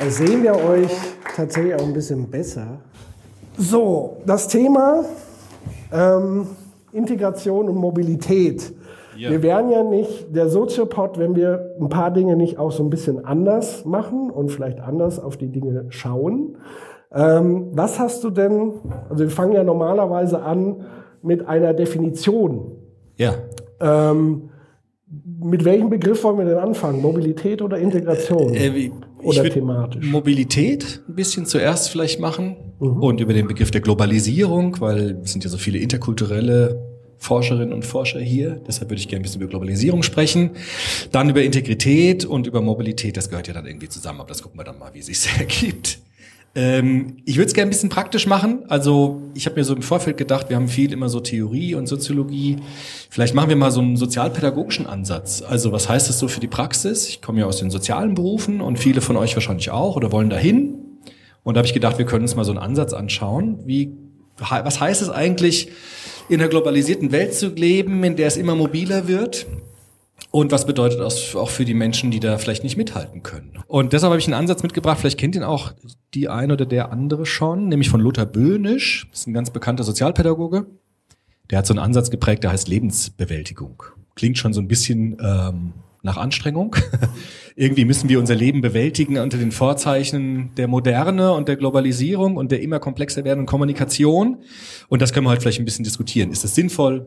Da sehen wir euch tatsächlich auch ein bisschen besser. So, das Thema ähm, Integration und Mobilität. Ja. Wir wären ja nicht der Soziopod, wenn wir ein paar Dinge nicht auch so ein bisschen anders machen und vielleicht anders auf die Dinge schauen. Ähm, was hast du denn, also wir fangen ja normalerweise an mit einer Definition. Ja. Ähm, mit welchem Begriff wollen wir denn anfangen? Mobilität oder Integration? Äh, wie- oder würd thematisch? Mobilität ein bisschen zuerst vielleicht machen und über den Begriff der Globalisierung, weil es sind ja so viele interkulturelle Forscherinnen und Forscher hier. Deshalb würde ich gerne ein bisschen über Globalisierung sprechen. Dann über Integrität und über Mobilität. Das gehört ja dann irgendwie zusammen, aber das gucken wir dann mal, wie es sich ergibt. Ähm, ich würde es gerne ein bisschen praktisch machen. Also ich habe mir so im Vorfeld gedacht, wir haben viel immer so Theorie und Soziologie. Vielleicht machen wir mal so einen sozialpädagogischen Ansatz. Also was heißt das so für die Praxis? Ich komme ja aus den sozialen Berufen und viele von euch wahrscheinlich auch oder wollen dahin. Und da habe ich gedacht, wir können uns mal so einen Ansatz anschauen. Wie, was heißt es eigentlich, in einer globalisierten Welt zu leben, in der es immer mobiler wird? Und was bedeutet das auch für die Menschen, die da vielleicht nicht mithalten können? Und deshalb habe ich einen Ansatz mitgebracht, vielleicht kennt ihn auch die ein oder der andere schon, nämlich von Lothar Böhnisch, das ist ein ganz bekannter Sozialpädagoge. Der hat so einen Ansatz geprägt, der heißt Lebensbewältigung. Klingt schon so ein bisschen ähm, nach Anstrengung. Irgendwie müssen wir unser Leben bewältigen unter den Vorzeichen der Moderne und der Globalisierung und der immer komplexer werdenden Kommunikation. Und das können wir halt vielleicht ein bisschen diskutieren. Ist das sinnvoll?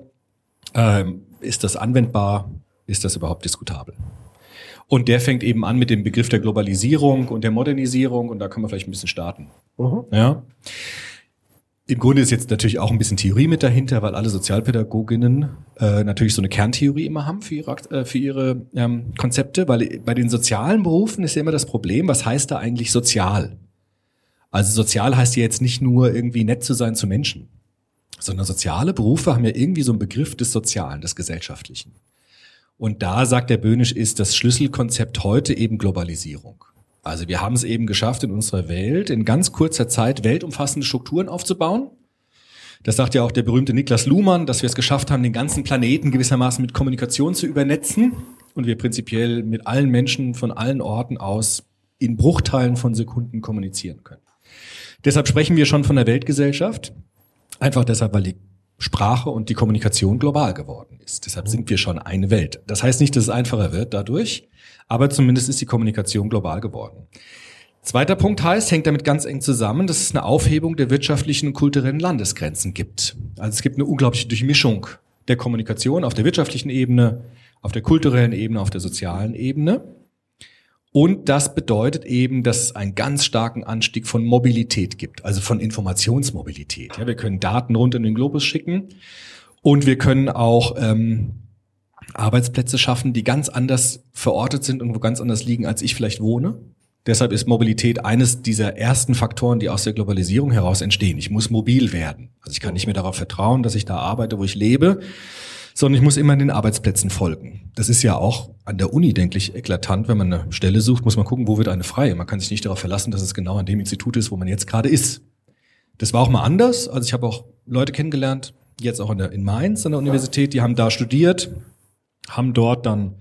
Ähm, ist das anwendbar? Ist das überhaupt diskutabel? Und der fängt eben an mit dem Begriff der Globalisierung und der Modernisierung und da können wir vielleicht ein bisschen starten. Mhm. Ja. Im Grunde ist jetzt natürlich auch ein bisschen Theorie mit dahinter, weil alle Sozialpädagoginnen äh, natürlich so eine Kerntheorie immer haben für ihre, äh, für ihre ähm, Konzepte, weil bei den sozialen Berufen ist ja immer das Problem, was heißt da eigentlich sozial? Also sozial heißt ja jetzt nicht nur irgendwie nett zu sein zu Menschen, sondern soziale Berufe haben ja irgendwie so einen Begriff des Sozialen, des Gesellschaftlichen. Und da sagt der Böhnisch, ist das Schlüsselkonzept heute eben Globalisierung. Also wir haben es eben geschafft, in unserer Welt in ganz kurzer Zeit weltumfassende Strukturen aufzubauen. Das sagt ja auch der berühmte Niklas Luhmann, dass wir es geschafft haben, den ganzen Planeten gewissermaßen mit Kommunikation zu übernetzen und wir prinzipiell mit allen Menschen von allen Orten aus in Bruchteilen von Sekunden kommunizieren können. Deshalb sprechen wir schon von der Weltgesellschaft. Einfach deshalb, weil die Sprache und die Kommunikation global geworden ist. Deshalb sind wir schon eine Welt. Das heißt nicht, dass es einfacher wird dadurch, aber zumindest ist die Kommunikation global geworden. Zweiter Punkt heißt, hängt damit ganz eng zusammen, dass es eine Aufhebung der wirtschaftlichen und kulturellen Landesgrenzen gibt. Also es gibt eine unglaubliche Durchmischung der Kommunikation auf der wirtschaftlichen Ebene, auf der kulturellen Ebene, auf der sozialen Ebene. Und das bedeutet eben, dass es einen ganz starken Anstieg von Mobilität gibt, also von Informationsmobilität. Ja, wir können Daten rund in den Globus schicken und wir können auch ähm, Arbeitsplätze schaffen, die ganz anders verortet sind und wo ganz anders liegen, als ich vielleicht wohne. Deshalb ist Mobilität eines dieser ersten Faktoren, die aus der Globalisierung heraus entstehen. Ich muss mobil werden. Also ich kann nicht mehr darauf vertrauen, dass ich da arbeite, wo ich lebe, sondern ich muss immer den Arbeitsplätzen folgen. Das ist ja auch an der Uni, denke ich, eklatant. Wenn man eine Stelle sucht, muss man gucken, wo wird eine frei. Man kann sich nicht darauf verlassen, dass es genau an dem Institut ist, wo man jetzt gerade ist. Das war auch mal anders. Also ich habe auch Leute kennengelernt, jetzt auch in, der, in Mainz an der Universität, die haben da studiert, haben dort dann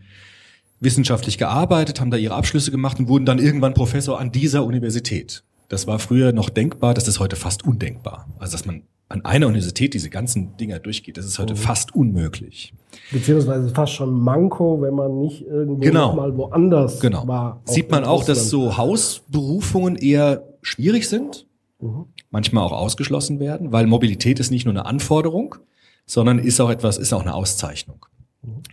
wissenschaftlich gearbeitet, haben da ihre Abschlüsse gemacht und wurden dann irgendwann Professor an dieser Universität. Das war früher noch denkbar, das ist heute fast undenkbar. Also dass man an einer Universität diese ganzen Dinger durchgeht, das ist heute fast unmöglich. Beziehungsweise fast schon Manko, wenn man nicht irgendwo Genau. mal woanders Genau. war. Sieht man auch, dass so Hausberufungen eher schwierig sind, Mhm. manchmal auch ausgeschlossen werden, weil Mobilität ist nicht nur eine Anforderung, sondern ist auch etwas, ist auch eine Auszeichnung.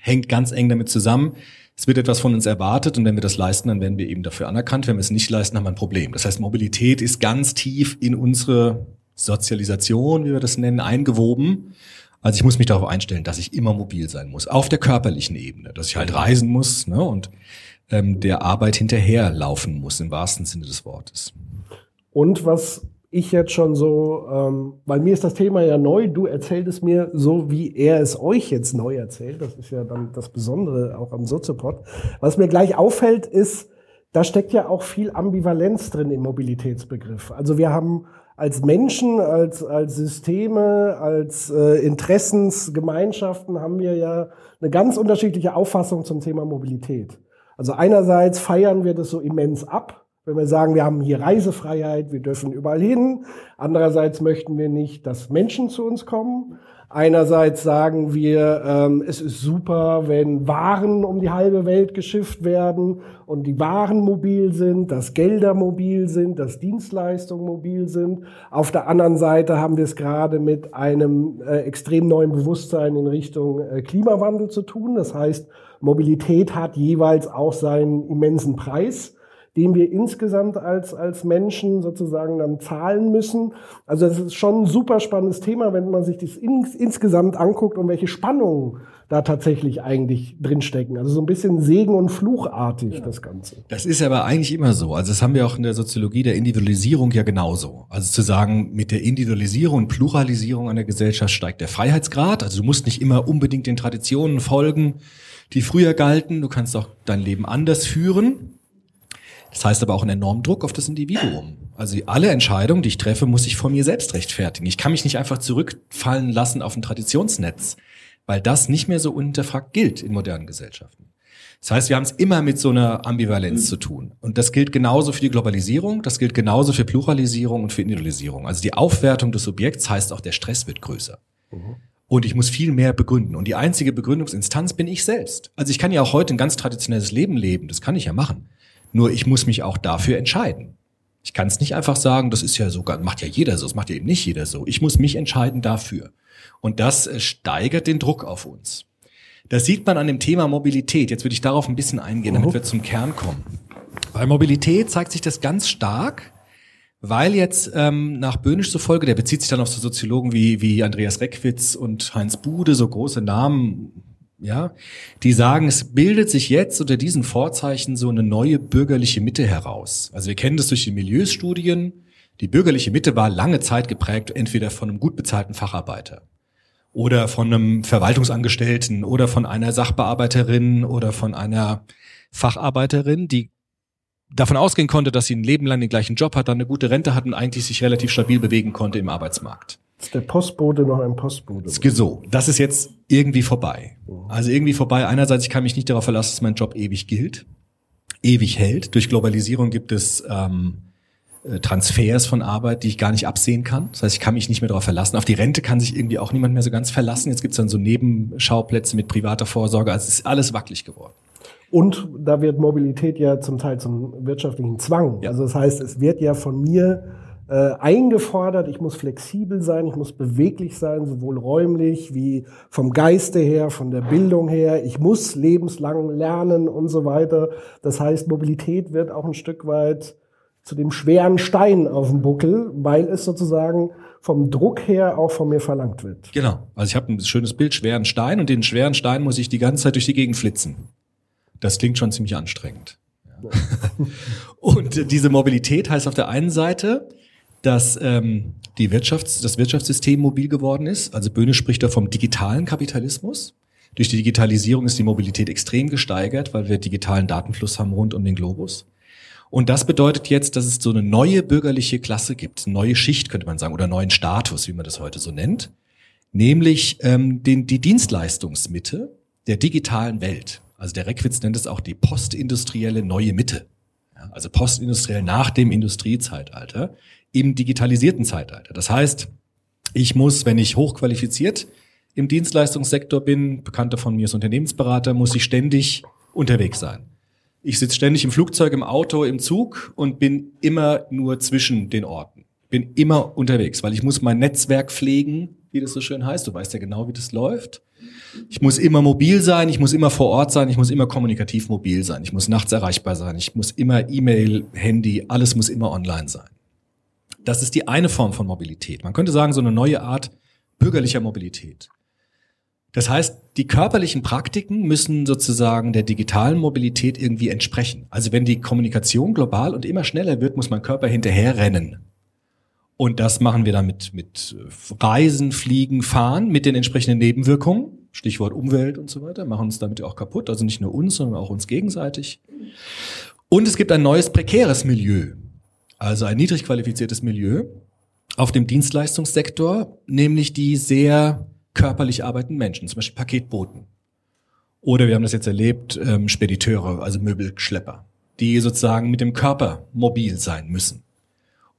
Hängt ganz eng damit zusammen. Es wird etwas von uns erwartet und wenn wir das leisten, dann werden wir eben dafür anerkannt. Wenn wir es nicht leisten, haben wir ein Problem. Das heißt, Mobilität ist ganz tief in unsere Sozialisation, wie wir das nennen, eingewoben. Also ich muss mich darauf einstellen, dass ich immer mobil sein muss, auf der körperlichen Ebene, dass ich halt reisen muss. Ne? Und ähm, der Arbeit hinterherlaufen muss, im wahrsten Sinne des Wortes. Und was ich jetzt schon so, ähm, weil mir ist das Thema ja neu, du erzählst es mir so, wie er es euch jetzt neu erzählt. Das ist ja dann das Besondere auch am Soziopod. Was mir gleich auffällt, ist, da steckt ja auch viel Ambivalenz drin im Mobilitätsbegriff. Also wir haben als Menschen, als, als Systeme, als äh, Interessensgemeinschaften haben wir ja eine ganz unterschiedliche Auffassung zum Thema Mobilität. Also einerseits feiern wir das so immens ab, wenn wir sagen, wir haben hier Reisefreiheit, wir dürfen überall hin. Andererseits möchten wir nicht, dass Menschen zu uns kommen. Einerseits sagen wir, ähm, es ist super, wenn Waren um die halbe Welt geschifft werden und die Waren mobil sind, dass Gelder mobil sind, dass Dienstleistungen mobil sind. Auf der anderen Seite haben wir es gerade mit einem äh, extrem neuen Bewusstsein in Richtung äh, Klimawandel zu tun. Das heißt, Mobilität hat jeweils auch seinen immensen Preis den wir insgesamt als, als Menschen sozusagen dann zahlen müssen. Also das ist schon ein super spannendes Thema, wenn man sich das ins, insgesamt anguckt und welche Spannungen da tatsächlich eigentlich drinstecken. Also so ein bisschen Segen- und Fluchartig, ja. das Ganze. Das ist aber eigentlich immer so. Also das haben wir auch in der Soziologie der Individualisierung ja genauso. Also zu sagen, mit der Individualisierung und Pluralisierung einer Gesellschaft steigt der Freiheitsgrad. Also du musst nicht immer unbedingt den Traditionen folgen, die früher galten. Du kannst auch dein Leben anders führen. Das heißt aber auch einen enormen Druck auf das Individuum. Also alle Entscheidungen, die ich treffe, muss ich vor mir selbst rechtfertigen. Ich kann mich nicht einfach zurückfallen lassen auf ein Traditionsnetz, weil das nicht mehr so unhinterfragt gilt in modernen Gesellschaften. Das heißt, wir haben es immer mit so einer Ambivalenz mhm. zu tun. Und das gilt genauso für die Globalisierung, das gilt genauso für Pluralisierung und für Individualisierung. Also die Aufwertung des Subjekts heißt auch, der Stress wird größer. Mhm. Und ich muss viel mehr begründen. Und die einzige Begründungsinstanz bin ich selbst. Also ich kann ja auch heute ein ganz traditionelles Leben leben, das kann ich ja machen. Nur ich muss mich auch dafür entscheiden. Ich kann es nicht einfach sagen, das ist ja so, macht ja jeder so, das macht ja eben nicht jeder so. Ich muss mich entscheiden dafür. Und das äh, steigert den Druck auf uns. Das sieht man an dem Thema Mobilität. Jetzt würde ich darauf ein bisschen eingehen, damit wir zum Kern kommen. Bei Mobilität zeigt sich das ganz stark, weil jetzt ähm, nach Böhnisch zufolge, der bezieht sich dann auf so Soziologen wie, wie Andreas Reckwitz und Heinz Bude, so große Namen, ja, die sagen, es bildet sich jetzt unter diesen Vorzeichen so eine neue bürgerliche Mitte heraus. Also wir kennen das durch die Milieustudien. Die bürgerliche Mitte war lange Zeit geprägt entweder von einem gut bezahlten Facharbeiter oder von einem Verwaltungsangestellten oder von einer Sachbearbeiterin oder von einer Facharbeiterin, die davon ausgehen konnte, dass sie ein Leben lang den gleichen Job hat, dann eine gute Rente hat und eigentlich sich relativ stabil bewegen konnte im Arbeitsmarkt. Ist der Postbote noch ein Postbote? So, das ist jetzt irgendwie vorbei. Also irgendwie vorbei. Einerseits, ich kann mich nicht darauf verlassen, dass mein Job ewig gilt, ewig hält. Durch Globalisierung gibt es ähm, äh, Transfers von Arbeit, die ich gar nicht absehen kann. Das heißt, ich kann mich nicht mehr darauf verlassen. Auf die Rente kann sich irgendwie auch niemand mehr so ganz verlassen. Jetzt gibt es dann so Nebenschauplätze mit privater Vorsorge. Also es ist alles wackelig geworden. Und da wird Mobilität ja zum Teil zum wirtschaftlichen Zwang. Ja. Also das heißt, es wird ja von mir äh, eingefordert, ich muss flexibel sein, ich muss beweglich sein, sowohl räumlich wie vom Geiste her, von der Bildung her. Ich muss lebenslang lernen und so weiter. Das heißt, Mobilität wird auch ein Stück weit zu dem schweren Stein auf dem Buckel, weil es sozusagen vom Druck her auch von mir verlangt wird. Genau. Also ich habe ein schönes Bild, schweren Stein und den schweren Stein muss ich die ganze Zeit durch die Gegend flitzen. Das klingt schon ziemlich anstrengend. Ja. und diese Mobilität heißt auf der einen Seite, dass ähm, die Wirtschafts-, das Wirtschaftssystem mobil geworden ist. Also Böhne spricht da vom digitalen Kapitalismus. Durch die Digitalisierung ist die Mobilität extrem gesteigert, weil wir digitalen Datenfluss haben rund um den Globus. Und das bedeutet jetzt, dass es so eine neue bürgerliche Klasse gibt, eine neue Schicht könnte man sagen, oder neuen Status, wie man das heute so nennt, nämlich ähm, den, die Dienstleistungsmitte der digitalen Welt. Also der Reckwitz nennt es auch die postindustrielle neue Mitte. Ja, also postindustriell nach dem Industriezeitalter im digitalisierten Zeitalter. Das heißt, ich muss, wenn ich hochqualifiziert im Dienstleistungssektor bin, Bekannter von mir ist Unternehmensberater, muss ich ständig unterwegs sein. Ich sitze ständig im Flugzeug, im Auto, im Zug und bin immer nur zwischen den Orten. Bin immer unterwegs, weil ich muss mein Netzwerk pflegen, wie das so schön heißt. Du weißt ja genau, wie das läuft. Ich muss immer mobil sein, ich muss immer vor Ort sein, ich muss immer kommunikativ mobil sein, ich muss nachts erreichbar sein, ich muss immer E-Mail, Handy, alles muss immer online sein. Das ist die eine Form von Mobilität. Man könnte sagen, so eine neue Art bürgerlicher Mobilität. Das heißt, die körperlichen Praktiken müssen sozusagen der digitalen Mobilität irgendwie entsprechen. Also wenn die Kommunikation global und immer schneller wird, muss mein Körper hinterherrennen. Und das machen wir dann mit, mit Reisen, Fliegen, Fahren, mit den entsprechenden Nebenwirkungen. Stichwort Umwelt und so weiter, machen uns damit auch kaputt. Also nicht nur uns, sondern auch uns gegenseitig. Und es gibt ein neues prekäres Milieu. Also ein niedrig qualifiziertes Milieu auf dem Dienstleistungssektor, nämlich die sehr körperlich arbeitenden Menschen, zum Beispiel Paketboten. Oder wir haben das jetzt erlebt, ähm, Spediteure, also Möbelschlepper, die sozusagen mit dem Körper mobil sein müssen.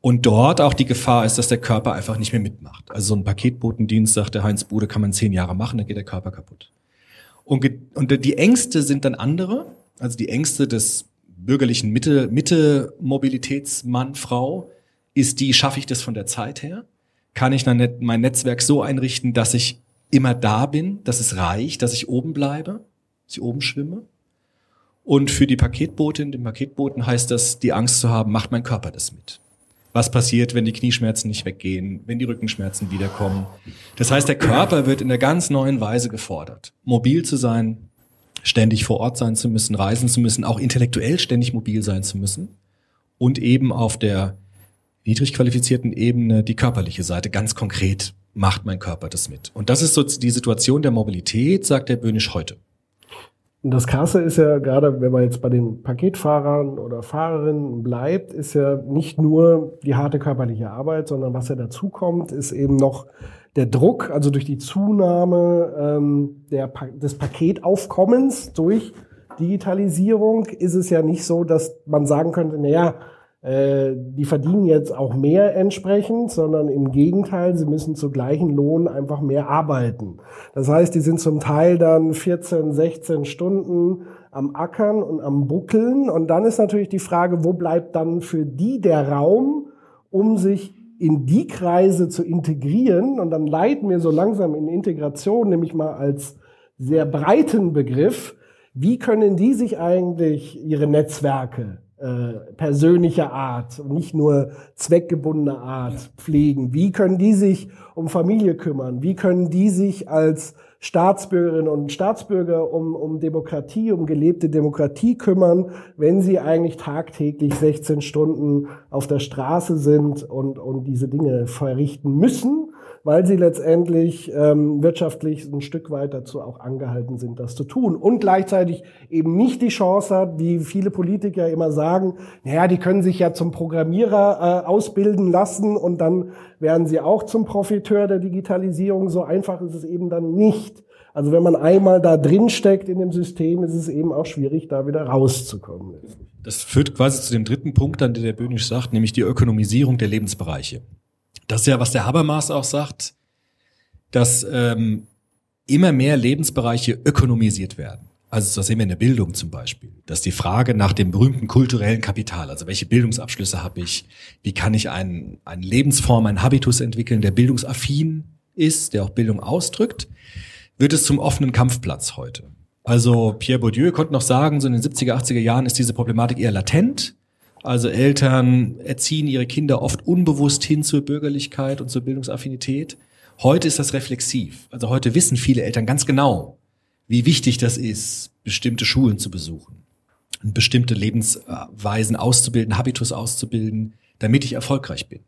Und dort auch die Gefahr ist, dass der Körper einfach nicht mehr mitmacht. Also so ein Paketbotendienst, sagt der Heinz Bude, kann man zehn Jahre machen, dann geht der Körper kaputt. Und, und die Ängste sind dann andere, also die Ängste des bürgerlichen Mitte, Mitte Mobilitätsmann, Frau, ist die, schaffe ich das von der Zeit her? Kann ich mein Netzwerk so einrichten, dass ich immer da bin, dass es reicht, dass ich oben bleibe, dass ich oben schwimme? Und für die Paketbotin, den Paketboten heißt das, die Angst zu haben, macht mein Körper das mit? was passiert, wenn die Knieschmerzen nicht weggehen, wenn die Rückenschmerzen wiederkommen. Das heißt, der Körper wird in einer ganz neuen Weise gefordert, mobil zu sein, ständig vor Ort sein zu müssen, reisen zu müssen, auch intellektuell ständig mobil sein zu müssen und eben auf der niedrig qualifizierten Ebene die körperliche Seite ganz konkret macht mein Körper das mit. Und das ist so die Situation der Mobilität, sagt der Böhnisch heute. Und das Krasse ist ja gerade, wenn man jetzt bei den Paketfahrern oder Fahrerinnen bleibt, ist ja nicht nur die harte körperliche Arbeit, sondern was ja dazu kommt, ist eben noch der Druck, also durch die Zunahme ähm, der, des Paketaufkommens durch Digitalisierung ist es ja nicht so, dass man sagen könnte, na ja, äh, die verdienen jetzt auch mehr entsprechend, sondern im Gegenteil, sie müssen zu gleichen Lohn einfach mehr arbeiten. Das heißt, die sind zum Teil dann 14, 16 Stunden am Ackern und am Buckeln. Und dann ist natürlich die Frage, wo bleibt dann für die der Raum, um sich in die Kreise zu integrieren? Und dann leiten wir so langsam in Integration, nämlich mal als sehr breiten Begriff. Wie können die sich eigentlich ihre Netzwerke äh, persönlicher Art und nicht nur zweckgebundener Art pflegen? Wie können die sich um Familie kümmern? Wie können die sich als Staatsbürgerinnen und Staatsbürger um, um Demokratie, um gelebte Demokratie kümmern, wenn sie eigentlich tagtäglich 16 Stunden auf der Straße sind und, und diese Dinge verrichten müssen? Weil sie letztendlich ähm, wirtschaftlich ein Stück weit dazu auch angehalten sind, das zu tun. Und gleichzeitig eben nicht die Chance hat, wie viele Politiker immer sagen, naja, die können sich ja zum Programmierer äh, ausbilden lassen und dann werden sie auch zum Profiteur der Digitalisierung. So einfach ist es eben dann nicht. Also wenn man einmal da drin steckt in dem System, ist es eben auch schwierig, da wieder rauszukommen. Das führt quasi zu dem dritten Punkt, an den der Böhnisch sagt, nämlich die Ökonomisierung der Lebensbereiche. Das ist ja, was der Habermas auch sagt, dass ähm, immer mehr Lebensbereiche ökonomisiert werden. Also das sehen wir in der Bildung zum Beispiel, dass die Frage nach dem berühmten kulturellen Kapital, also welche Bildungsabschlüsse habe ich, wie kann ich einen, eine Lebensform, einen Habitus entwickeln, der bildungsaffin ist, der auch Bildung ausdrückt, wird es zum offenen Kampfplatz heute. Also Pierre Bourdieu konnte noch sagen, so in den 70er, 80er Jahren ist diese Problematik eher latent. Also Eltern erziehen ihre Kinder oft unbewusst hin zur Bürgerlichkeit und zur Bildungsaffinität. Heute ist das reflexiv. Also heute wissen viele Eltern ganz genau, wie wichtig das ist, bestimmte Schulen zu besuchen, bestimmte Lebensweisen auszubilden, Habitus auszubilden, damit ich erfolgreich bin.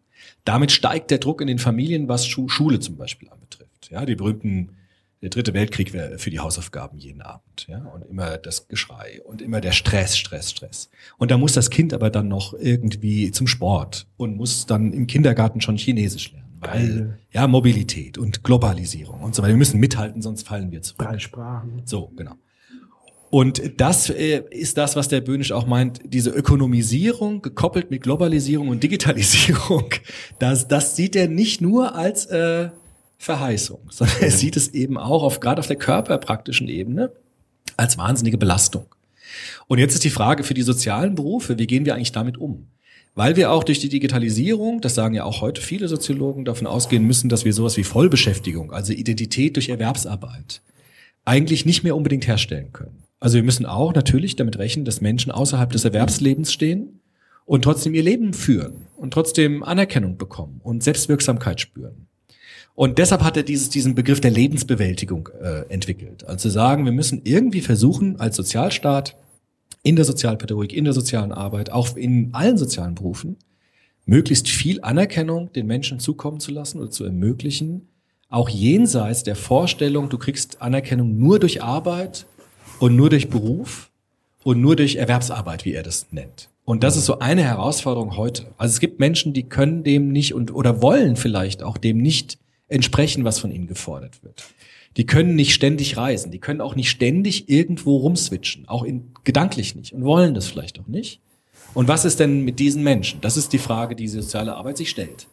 Damit steigt der Druck in den Familien, was Schule zum Beispiel anbetrifft. Ja, die berühmten der dritte Weltkrieg wäre für die Hausaufgaben jeden Abend, ja, und immer das Geschrei und immer der Stress, Stress, Stress. Und da muss das Kind aber dann noch irgendwie zum Sport und muss dann im Kindergarten schon Chinesisch lernen, weil ja Mobilität und Globalisierung und so weiter. Wir müssen mithalten, sonst fallen wir zurück. Drei Sprachen. So genau. Und das äh, ist das, was der Böhnisch auch meint, diese Ökonomisierung gekoppelt mit Globalisierung und Digitalisierung, das, das sieht er nicht nur als äh, Verheißung, sondern er sieht es eben auch auf, gerade auf der körperpraktischen Ebene als wahnsinnige Belastung. Und jetzt ist die Frage für die sozialen Berufe, wie gehen wir eigentlich damit um? Weil wir auch durch die Digitalisierung, das sagen ja auch heute viele Soziologen, davon ausgehen müssen, dass wir sowas wie Vollbeschäftigung, also Identität durch Erwerbsarbeit, eigentlich nicht mehr unbedingt herstellen können. Also wir müssen auch natürlich damit rechnen, dass Menschen außerhalb des Erwerbslebens stehen und trotzdem ihr Leben führen und trotzdem Anerkennung bekommen und Selbstwirksamkeit spüren. Und deshalb hat er dieses, diesen Begriff der Lebensbewältigung äh, entwickelt. Also zu sagen, wir müssen irgendwie versuchen, als Sozialstaat in der Sozialpädagogik, in der sozialen Arbeit, auch in allen sozialen Berufen, möglichst viel Anerkennung den Menschen zukommen zu lassen oder zu ermöglichen, auch jenseits der Vorstellung, du kriegst Anerkennung nur durch Arbeit und nur durch Beruf und nur durch Erwerbsarbeit, wie er das nennt. Und das ist so eine Herausforderung heute. Also es gibt Menschen, die können dem nicht und oder wollen vielleicht auch dem nicht entsprechen, was von ihnen gefordert wird. Die können nicht ständig reisen, die können auch nicht ständig irgendwo rumswitchen, auch in, gedanklich nicht und wollen das vielleicht auch nicht. Und was ist denn mit diesen Menschen? Das ist die Frage, die soziale Arbeit sich stellt.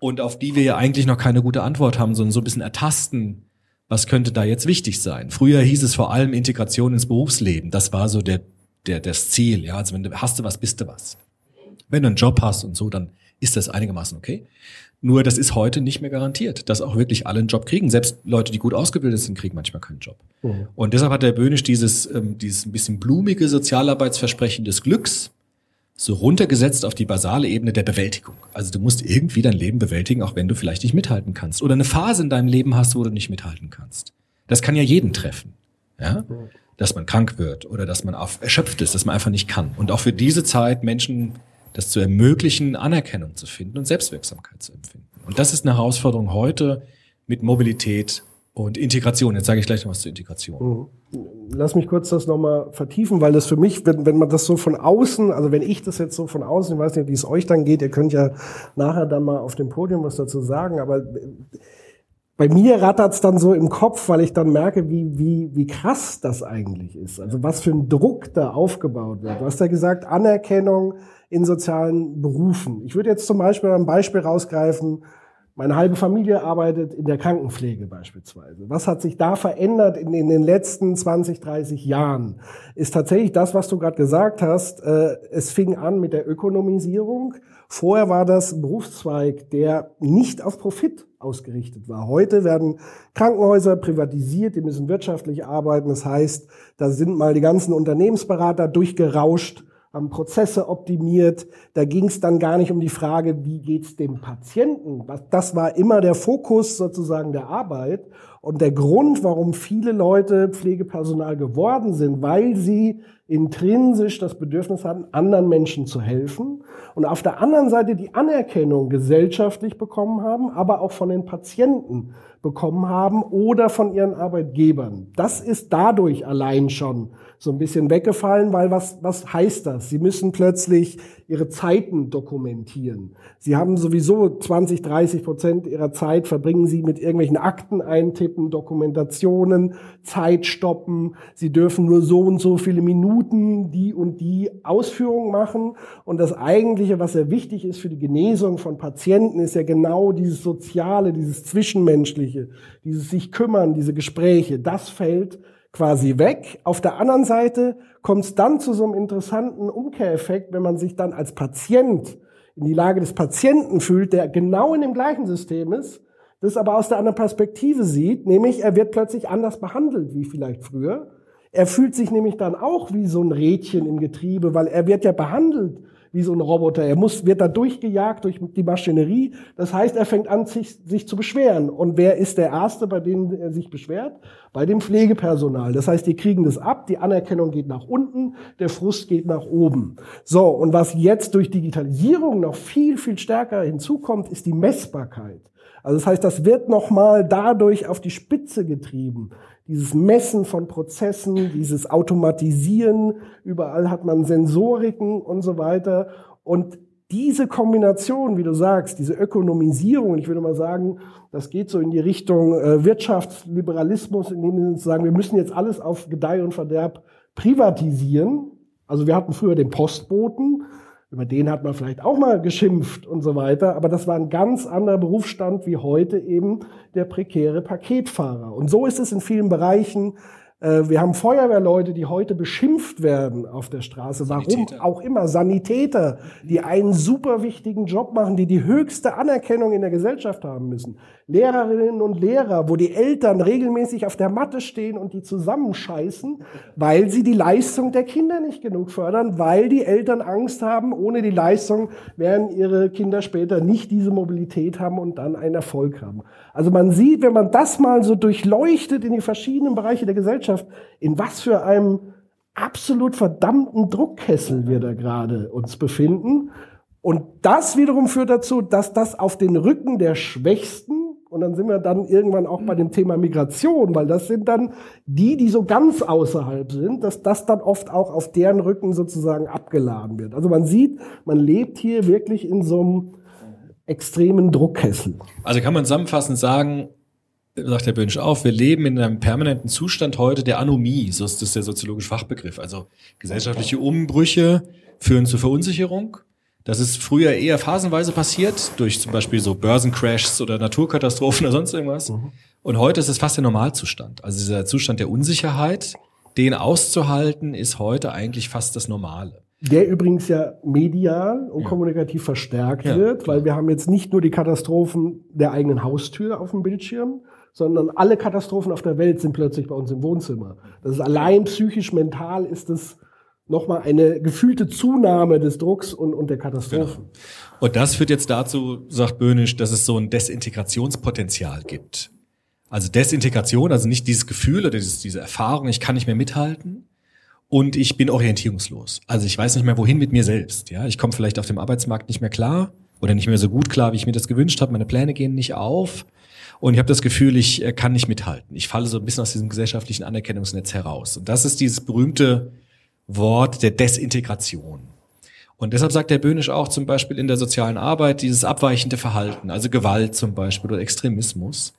Und auf die wir ja eigentlich noch keine gute Antwort haben, sondern so ein bisschen ertasten, was könnte da jetzt wichtig sein? Früher hieß es vor allem Integration ins Berufsleben. Das war so der, der, das Ziel. Ja, also wenn du hast du was, bist du was. Wenn du einen Job hast und so, dann ist das einigermaßen okay. Nur das ist heute nicht mehr garantiert, dass auch wirklich alle einen Job kriegen. Selbst Leute, die gut ausgebildet sind, kriegen manchmal keinen Job. Mhm. Und deshalb hat der Böhnisch dieses, ähm, dieses ein bisschen blumige Sozialarbeitsversprechen des Glücks so runtergesetzt auf die basale Ebene der Bewältigung. Also du musst irgendwie dein Leben bewältigen, auch wenn du vielleicht nicht mithalten kannst. Oder eine Phase in deinem Leben hast, wo du nicht mithalten kannst. Das kann ja jeden treffen. Ja? Dass man krank wird oder dass man erschöpft ist, dass man einfach nicht kann. Und auch für diese Zeit Menschen das zu ermöglichen, Anerkennung zu finden und Selbstwirksamkeit zu empfinden. Und das ist eine Herausforderung heute mit Mobilität und Integration. Jetzt sage ich gleich noch was zur Integration. Mhm. Lass mich kurz das nochmal vertiefen, weil das für mich, wenn, wenn man das so von außen, also wenn ich das jetzt so von außen, ich weiß nicht, wie es euch dann geht, ihr könnt ja nachher dann mal auf dem Podium was dazu sagen, aber bei mir rattert's dann so im Kopf, weil ich dann merke, wie, wie, wie krass das eigentlich ist. Also was für ein Druck da aufgebaut wird. Du hast ja gesagt, Anerkennung, in sozialen Berufen. Ich würde jetzt zum Beispiel ein Beispiel rausgreifen. Meine halbe Familie arbeitet in der Krankenpflege beispielsweise. Was hat sich da verändert in, in den letzten 20, 30 Jahren? Ist tatsächlich das, was du gerade gesagt hast. Äh, es fing an mit der Ökonomisierung. Vorher war das Berufszweig, der nicht auf Profit ausgerichtet war. Heute werden Krankenhäuser privatisiert, die müssen wirtschaftlich arbeiten. Das heißt, da sind mal die ganzen Unternehmensberater durchgerauscht haben Prozesse optimiert. Da ging es dann gar nicht um die Frage, wie geht's dem Patienten. Das war immer der Fokus sozusagen der Arbeit und der Grund, warum viele Leute Pflegepersonal geworden sind, weil sie intrinsisch das Bedürfnis hatten, anderen Menschen zu helfen und auf der anderen Seite die Anerkennung gesellschaftlich bekommen haben, aber auch von den Patienten bekommen haben oder von ihren Arbeitgebern. Das ist dadurch allein schon so ein bisschen weggefallen, weil was, was heißt das? Sie müssen plötzlich ihre Zeiten dokumentieren. Sie haben sowieso 20, 30 Prozent ihrer Zeit verbringen sie mit irgendwelchen Akten eintippen, Dokumentationen, Zeit stoppen. Sie dürfen nur so und so viele Minuten die und die Ausführung machen. Und das eigentliche, was sehr wichtig ist für die Genesung von Patienten, ist ja genau dieses Soziale, dieses Zwischenmenschliche, dieses sich kümmern, diese Gespräche. Das fällt quasi weg. Auf der anderen Seite kommt es dann zu so einem interessanten Umkehreffekt, wenn man sich dann als Patient in die Lage des Patienten fühlt, der genau in dem gleichen System ist, das aber aus der anderen Perspektive sieht, nämlich er wird plötzlich anders behandelt wie vielleicht früher. Er fühlt sich nämlich dann auch wie so ein Rädchen im Getriebe, weil er wird ja behandelt wie so ein Roboter. Er muss, wird da durchgejagt durch die Maschinerie. Das heißt, er fängt an, sich, sich zu beschweren. Und wer ist der Erste, bei dem er sich beschwert? Bei dem Pflegepersonal. Das heißt, die kriegen das ab, die Anerkennung geht nach unten, der Frust geht nach oben. So, und was jetzt durch Digitalisierung noch viel, viel stärker hinzukommt, ist die Messbarkeit. Also das heißt, das wird nochmal dadurch auf die Spitze getrieben dieses Messen von Prozessen, dieses Automatisieren, überall hat man Sensoriken und so weiter. Und diese Kombination, wie du sagst, diese Ökonomisierung, ich würde mal sagen, das geht so in die Richtung äh, Wirtschaftsliberalismus, in dem wir sagen, wir müssen jetzt alles auf Gedeih und Verderb privatisieren. Also wir hatten früher den Postboten, über den hat man vielleicht auch mal geschimpft und so weiter, aber das war ein ganz anderer Berufsstand wie heute eben der prekäre Paketfahrer. Und so ist es in vielen Bereichen. Äh, Wir haben Feuerwehrleute, die heute beschimpft werden auf der Straße. Warum Sanitäter. auch immer. Sanitäter, die einen super wichtigen Job machen, die die höchste Anerkennung in der Gesellschaft haben müssen. Lehrerinnen und Lehrer, wo die Eltern regelmäßig auf der Matte stehen und die zusammenscheißen, weil sie die Leistung der Kinder nicht genug fördern, weil die Eltern Angst haben, ohne die Leistung werden ihre Kinder später nicht diese Mobilität haben und dann einen Erfolg haben. Also man sieht, wenn man das mal so durchleuchtet in die verschiedenen Bereiche der Gesellschaft, in was für einem absolut verdammten Druckkessel wir da gerade uns befinden. Und das wiederum führt dazu, dass das auf den Rücken der Schwächsten, und dann sind wir dann irgendwann auch bei dem Thema Migration, weil das sind dann die, die so ganz außerhalb sind, dass das dann oft auch auf deren Rücken sozusagen abgeladen wird. Also man sieht, man lebt hier wirklich in so einem extremen Druckkessel. Also kann man zusammenfassend sagen, sagt Herr Bönsch auf, wir leben in einem permanenten Zustand heute der Anomie, so ist das der soziologische Fachbegriff. Also gesellschaftliche Umbrüche führen zu Verunsicherung. Das ist früher eher phasenweise passiert, durch zum Beispiel so Börsencrashs oder Naturkatastrophen oder sonst irgendwas. Und heute ist es fast der Normalzustand. Also dieser Zustand der Unsicherheit, den auszuhalten, ist heute eigentlich fast das Normale. Der übrigens ja medial und kommunikativ verstärkt Ja, wird, weil wir haben jetzt nicht nur die Katastrophen der eigenen Haustür auf dem Bildschirm, sondern alle Katastrophen auf der Welt sind plötzlich bei uns im Wohnzimmer. Das ist allein psychisch, mental ist es nochmal eine gefühlte Zunahme des Drucks und, und der Katastrophen. Und das führt jetzt dazu, sagt Böhnisch, dass es so ein Desintegrationspotenzial gibt. Also Desintegration, also nicht dieses Gefühl oder dieses, diese Erfahrung, ich kann nicht mehr mithalten und ich bin orientierungslos. Also ich weiß nicht mehr, wohin mit mir selbst. Ja, ich komme vielleicht auf dem Arbeitsmarkt nicht mehr klar oder nicht mehr so gut klar, wie ich mir das gewünscht habe. Meine Pläne gehen nicht auf und ich habe das Gefühl, ich äh, kann nicht mithalten. Ich falle so ein bisschen aus diesem gesellschaftlichen Anerkennungsnetz heraus. Und das ist dieses berühmte Wort der Desintegration. Und deshalb sagt der Böhnisch auch zum Beispiel in der sozialen Arbeit dieses abweichende Verhalten, also Gewalt zum Beispiel oder Extremismus,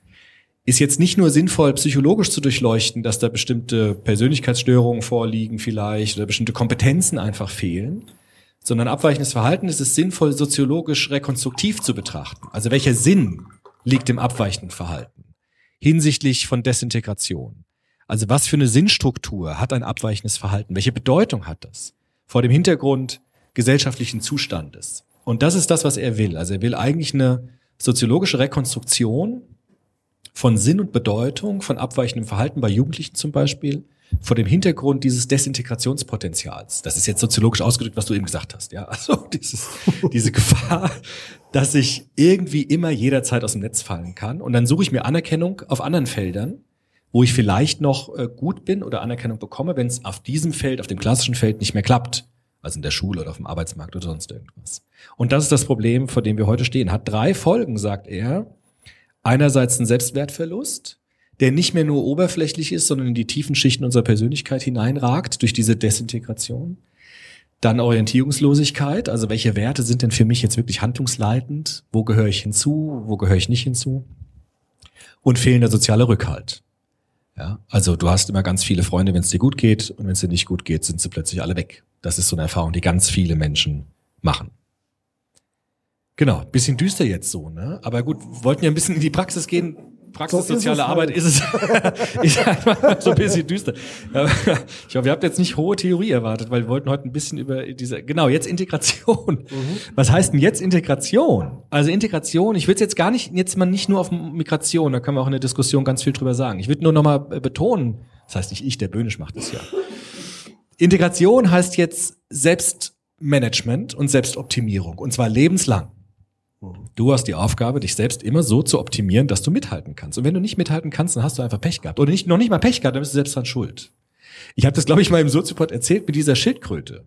ist jetzt nicht nur sinnvoll, psychologisch zu durchleuchten, dass da bestimmte Persönlichkeitsstörungen vorliegen vielleicht oder bestimmte Kompetenzen einfach fehlen, sondern abweichendes Verhalten ist es sinnvoll, soziologisch rekonstruktiv zu betrachten. Also welcher Sinn liegt im abweichenden Verhalten hinsichtlich von Desintegration? Also was für eine Sinnstruktur hat ein abweichendes Verhalten? Welche Bedeutung hat das? Vor dem Hintergrund gesellschaftlichen Zustandes. Und das ist das, was er will. Also er will eigentlich eine soziologische Rekonstruktion von Sinn und Bedeutung von abweichendem Verhalten bei Jugendlichen zum Beispiel vor dem Hintergrund dieses Desintegrationspotenzials. Das ist jetzt soziologisch ausgedrückt, was du eben gesagt hast. Ja, also dieses, diese Gefahr, dass ich irgendwie immer jederzeit aus dem Netz fallen kann. Und dann suche ich mir Anerkennung auf anderen Feldern, wo ich vielleicht noch äh, gut bin oder Anerkennung bekomme, wenn es auf diesem Feld, auf dem klassischen Feld nicht mehr klappt. Also in der Schule oder auf dem Arbeitsmarkt oder sonst irgendwas. Und das ist das Problem, vor dem wir heute stehen. Hat drei Folgen, sagt er. Einerseits ein Selbstwertverlust, der nicht mehr nur oberflächlich ist, sondern in die tiefen Schichten unserer Persönlichkeit hineinragt durch diese Desintegration. Dann Orientierungslosigkeit, also welche Werte sind denn für mich jetzt wirklich handlungsleitend? Wo gehöre ich hinzu? Wo gehöre ich nicht hinzu? Und fehlender sozialer Rückhalt. Ja, also du hast immer ganz viele Freunde, wenn es dir gut geht und wenn es dir nicht gut geht, sind sie plötzlich alle weg. Das ist so eine Erfahrung, die ganz viele Menschen machen. Genau, bisschen düster jetzt so, ne? Aber gut, wollten ja ein bisschen in die Praxis gehen. Praxis So ist soziale es Arbeit halt. ist es ist einfach so ein bisschen düster. Ich hoffe, ihr habt jetzt nicht hohe Theorie erwartet, weil wir wollten heute ein bisschen über diese genau, jetzt Integration. Was heißt denn jetzt Integration? Also Integration, ich will es jetzt gar nicht jetzt mal nicht nur auf Migration, da können wir auch in der Diskussion ganz viel drüber sagen. Ich würde nur noch mal betonen, das heißt nicht ich, der Böhnisch macht es ja. Integration heißt jetzt Selbstmanagement und Selbstoptimierung und zwar lebenslang. Du hast die Aufgabe, dich selbst immer so zu optimieren, dass du mithalten kannst. Und wenn du nicht mithalten kannst, dann hast du einfach Pech gehabt. Oder nicht, noch nicht mal Pech gehabt, dann bist du selbst dran schuld. Ich habe das, glaube ich, mal im Soziopod erzählt mit dieser Schildkröte.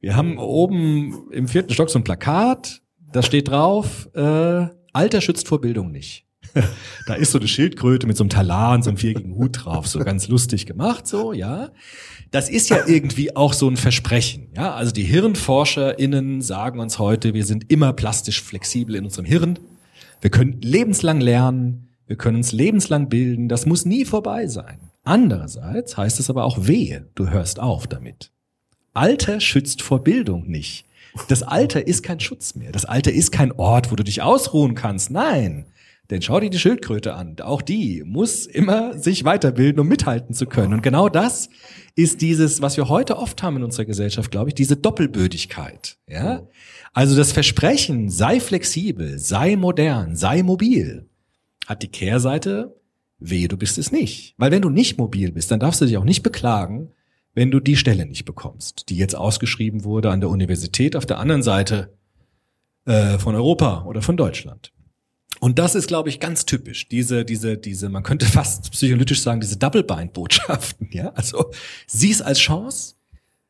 Wir haben oben im vierten Stock so ein Plakat, da steht drauf, äh, Alter schützt vor Bildung nicht. da ist so eine Schildkröte mit so einem Talar und so einem viereckigen Hut drauf, so ganz lustig gemacht, so, ja. Das ist ja irgendwie auch so ein Versprechen, ja. Also die HirnforscherInnen sagen uns heute, wir sind immer plastisch flexibel in unserem Hirn. Wir können lebenslang lernen, wir können uns lebenslang bilden, das muss nie vorbei sein. Andererseits heißt es aber auch wehe, du hörst auf damit. Alter schützt vor Bildung nicht. Das Alter ist kein Schutz mehr. Das Alter ist kein Ort, wo du dich ausruhen kannst. Nein. Denn schau dir die Schildkröte an. Auch die muss immer sich weiterbilden, um mithalten zu können. Und genau das ist dieses, was wir heute oft haben in unserer Gesellschaft, glaube ich, diese Doppelbödigkeit. Ja? Also das Versprechen, sei flexibel, sei modern, sei mobil, hat die Kehrseite, wehe, du bist es nicht. Weil wenn du nicht mobil bist, dann darfst du dich auch nicht beklagen, wenn du die Stelle nicht bekommst, die jetzt ausgeschrieben wurde an der Universität auf der anderen Seite äh, von Europa oder von Deutschland. Und das ist, glaube ich, ganz typisch. Diese, diese, diese, man könnte fast psycholytisch sagen, diese Double-Bind-Botschaften. Ja, also sieh es als Chance,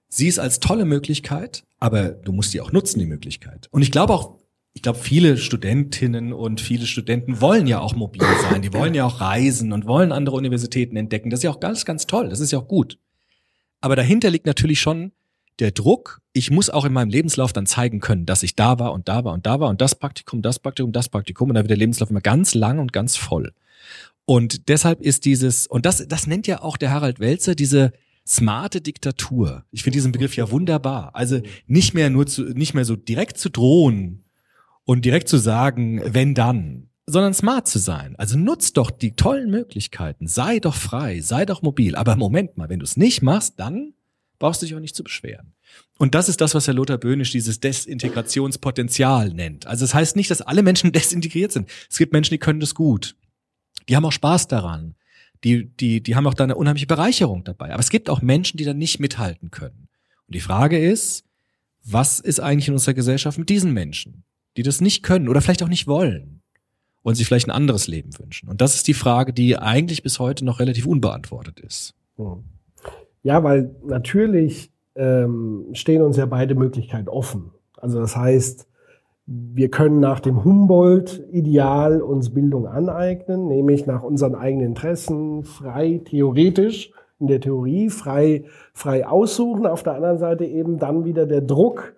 sieh es als tolle Möglichkeit, aber du musst die auch nutzen, die Möglichkeit. Und ich glaube auch, ich glaube, viele Studentinnen und viele Studenten wollen ja auch mobil sein. Die wollen ja auch reisen und wollen andere Universitäten entdecken. Das ist ja auch ganz, ganz toll. Das ist ja auch gut. Aber dahinter liegt natürlich schon der Druck, ich muss auch in meinem Lebenslauf dann zeigen können, dass ich da war und da war und da war und das Praktikum, das Praktikum, das Praktikum und da wird der Lebenslauf immer ganz lang und ganz voll. Und deshalb ist dieses, und das, das nennt ja auch der Harald Welzer, diese smarte Diktatur. Ich finde diesen Begriff ja wunderbar. Also nicht mehr nur zu, nicht mehr so direkt zu drohen und direkt zu sagen, wenn dann, sondern smart zu sein. Also nutzt doch die tollen Möglichkeiten. Sei doch frei, sei doch mobil. Aber Moment mal, wenn du es nicht machst, dann brauchst du dich auch nicht zu beschweren. Und das ist das, was Herr Lothar Böhnisch dieses Desintegrationspotenzial nennt. Also es das heißt nicht, dass alle Menschen desintegriert sind. Es gibt Menschen, die können das gut. Die haben auch Spaß daran. Die, die, die haben auch da eine unheimliche Bereicherung dabei. Aber es gibt auch Menschen, die da nicht mithalten können. Und die Frage ist, was ist eigentlich in unserer Gesellschaft mit diesen Menschen, die das nicht können oder vielleicht auch nicht wollen und sich vielleicht ein anderes Leben wünschen? Und das ist die Frage, die eigentlich bis heute noch relativ unbeantwortet ist. Hm. Ja, weil natürlich ähm, stehen uns ja beide Möglichkeiten offen. Also das heißt, wir können nach dem Humboldt-Ideal uns Bildung aneignen, nämlich nach unseren eigenen Interessen, frei, theoretisch, in der Theorie, frei, frei aussuchen. Auf der anderen Seite eben dann wieder der Druck,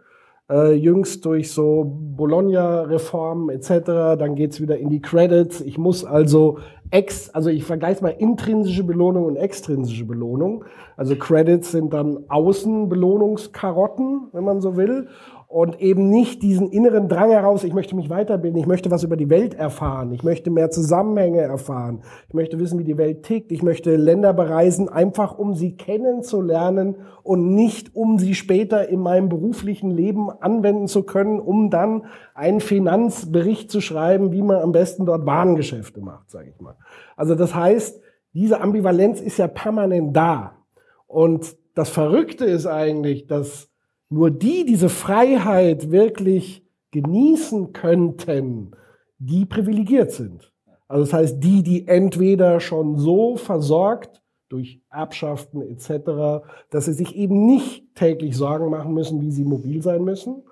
äh, jüngst durch so Bologna-Reformen etc., dann geht's wieder in die Credits. Ich muss also ex, also ich vergleiche mal intrinsische Belohnung und extrinsische Belohnung. Also Credits sind dann Außenbelohnungskarotten, wenn man so will und eben nicht diesen inneren Drang heraus, ich möchte mich weiterbilden, ich möchte was über die Welt erfahren, ich möchte mehr Zusammenhänge erfahren, ich möchte wissen, wie die Welt tickt, ich möchte Länder bereisen, einfach um sie kennenzulernen und nicht um sie später in meinem beruflichen Leben anwenden zu können, um dann einen Finanzbericht zu schreiben, wie man am besten dort Warengeschäfte macht, sage ich mal. Also das heißt, diese Ambivalenz ist ja permanent da. Und das Verrückte ist eigentlich, dass nur die diese Freiheit wirklich genießen könnten, die privilegiert sind. Also das heißt, die, die entweder schon so versorgt durch Erbschaften etc., dass sie sich eben nicht täglich Sorgen machen müssen, wie sie mobil sein müssen,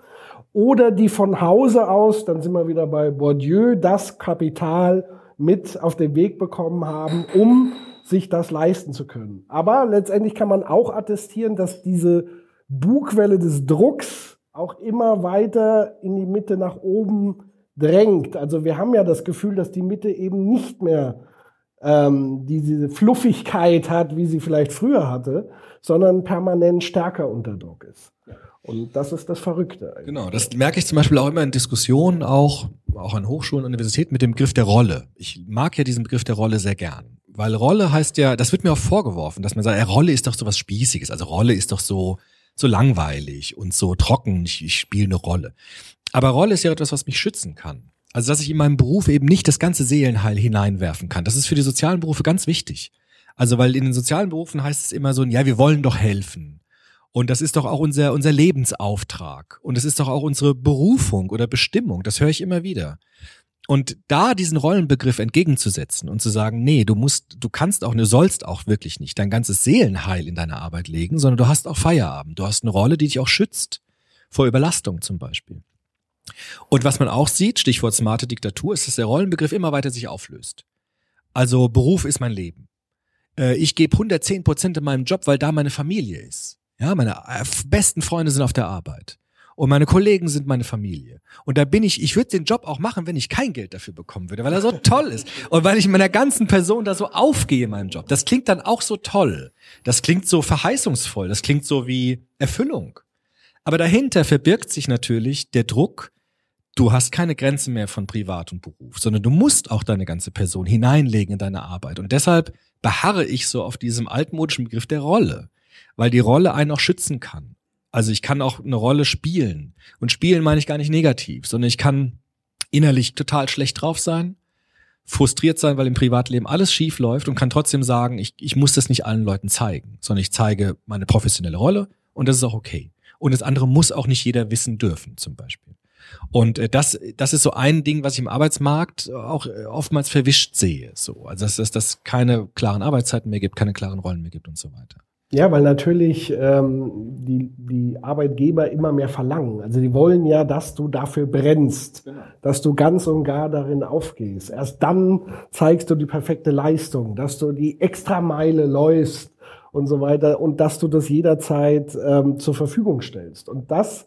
oder die von Hause aus, dann sind wir wieder bei Bourdieu, das Kapital mit auf den Weg bekommen haben, um sich das leisten zu können. Aber letztendlich kann man auch attestieren, dass diese Bugwelle des Drucks auch immer weiter in die Mitte nach oben drängt. Also wir haben ja das Gefühl, dass die Mitte eben nicht mehr ähm, diese Fluffigkeit hat, wie sie vielleicht früher hatte, sondern permanent stärker unter Druck ist. Und das ist das Verrückte. Eigentlich. Genau, das merke ich zum Beispiel auch immer in Diskussionen, auch, auch an Hochschulen, Universitäten mit dem Begriff der Rolle. Ich mag ja diesen Begriff der Rolle sehr gern. Weil Rolle heißt ja, das wird mir auch vorgeworfen, dass man sagt, Rolle ist doch so was Spießiges. Also Rolle ist doch so, so langweilig und so trocken, ich, ich spiele eine Rolle. Aber Rolle ist ja etwas, was mich schützen kann. Also, dass ich in meinem Beruf eben nicht das ganze Seelenheil hineinwerfen kann. Das ist für die sozialen Berufe ganz wichtig. Also, weil in den sozialen Berufen heißt es immer so, ja, wir wollen doch helfen. Und das ist doch auch unser, unser Lebensauftrag. Und es ist doch auch unsere Berufung oder Bestimmung. Das höre ich immer wieder. Und da diesen Rollenbegriff entgegenzusetzen und zu sagen, nee, du musst, du kannst auch, du sollst auch wirklich nicht dein ganzes Seelenheil in deine Arbeit legen, sondern du hast auch Feierabend. Du hast eine Rolle, die dich auch schützt. Vor Überlastung zum Beispiel. Und was man auch sieht, Stichwort smarte Diktatur, ist, dass der Rollenbegriff immer weiter sich auflöst. Also Beruf ist mein Leben. Äh, ich gebe 110 Prozent in meinem Job, weil da meine Familie ist. Ja, meine äh, besten Freunde sind auf der Arbeit und meine Kollegen sind meine Familie. Und da bin ich, ich würde den Job auch machen, wenn ich kein Geld dafür bekommen würde, weil er so toll ist. Und weil ich in meiner ganzen Person da so aufgehe in meinem Job. Das klingt dann auch so toll. Das klingt so verheißungsvoll. Das klingt so wie Erfüllung. Aber dahinter verbirgt sich natürlich der Druck, du hast keine Grenzen mehr von Privat und Beruf, sondern du musst auch deine ganze Person hineinlegen in deine Arbeit. Und deshalb beharre ich so auf diesem altmodischen Begriff der Rolle, weil die Rolle einen auch schützen kann. Also ich kann auch eine Rolle spielen. Und spielen meine ich gar nicht negativ, sondern ich kann innerlich total schlecht drauf sein, frustriert sein, weil im Privatleben alles schief läuft und kann trotzdem sagen, ich, ich muss das nicht allen Leuten zeigen, sondern ich zeige meine professionelle Rolle und das ist auch okay. Und das andere muss auch nicht jeder wissen dürfen, zum Beispiel. Und äh, das, das ist so ein Ding, was ich im Arbeitsmarkt auch äh, oftmals verwischt sehe. So, also dass es dass keine klaren Arbeitszeiten mehr gibt, keine klaren Rollen mehr gibt und so weiter. Ja, weil natürlich ähm, die, die Arbeitgeber immer mehr verlangen. Also die wollen ja, dass du dafür brennst, genau. dass du ganz und gar darin aufgehst. Erst dann zeigst du die perfekte Leistung, dass du die Extrameile läufst und so weiter und dass du das jederzeit ähm, zur Verfügung stellst. Und das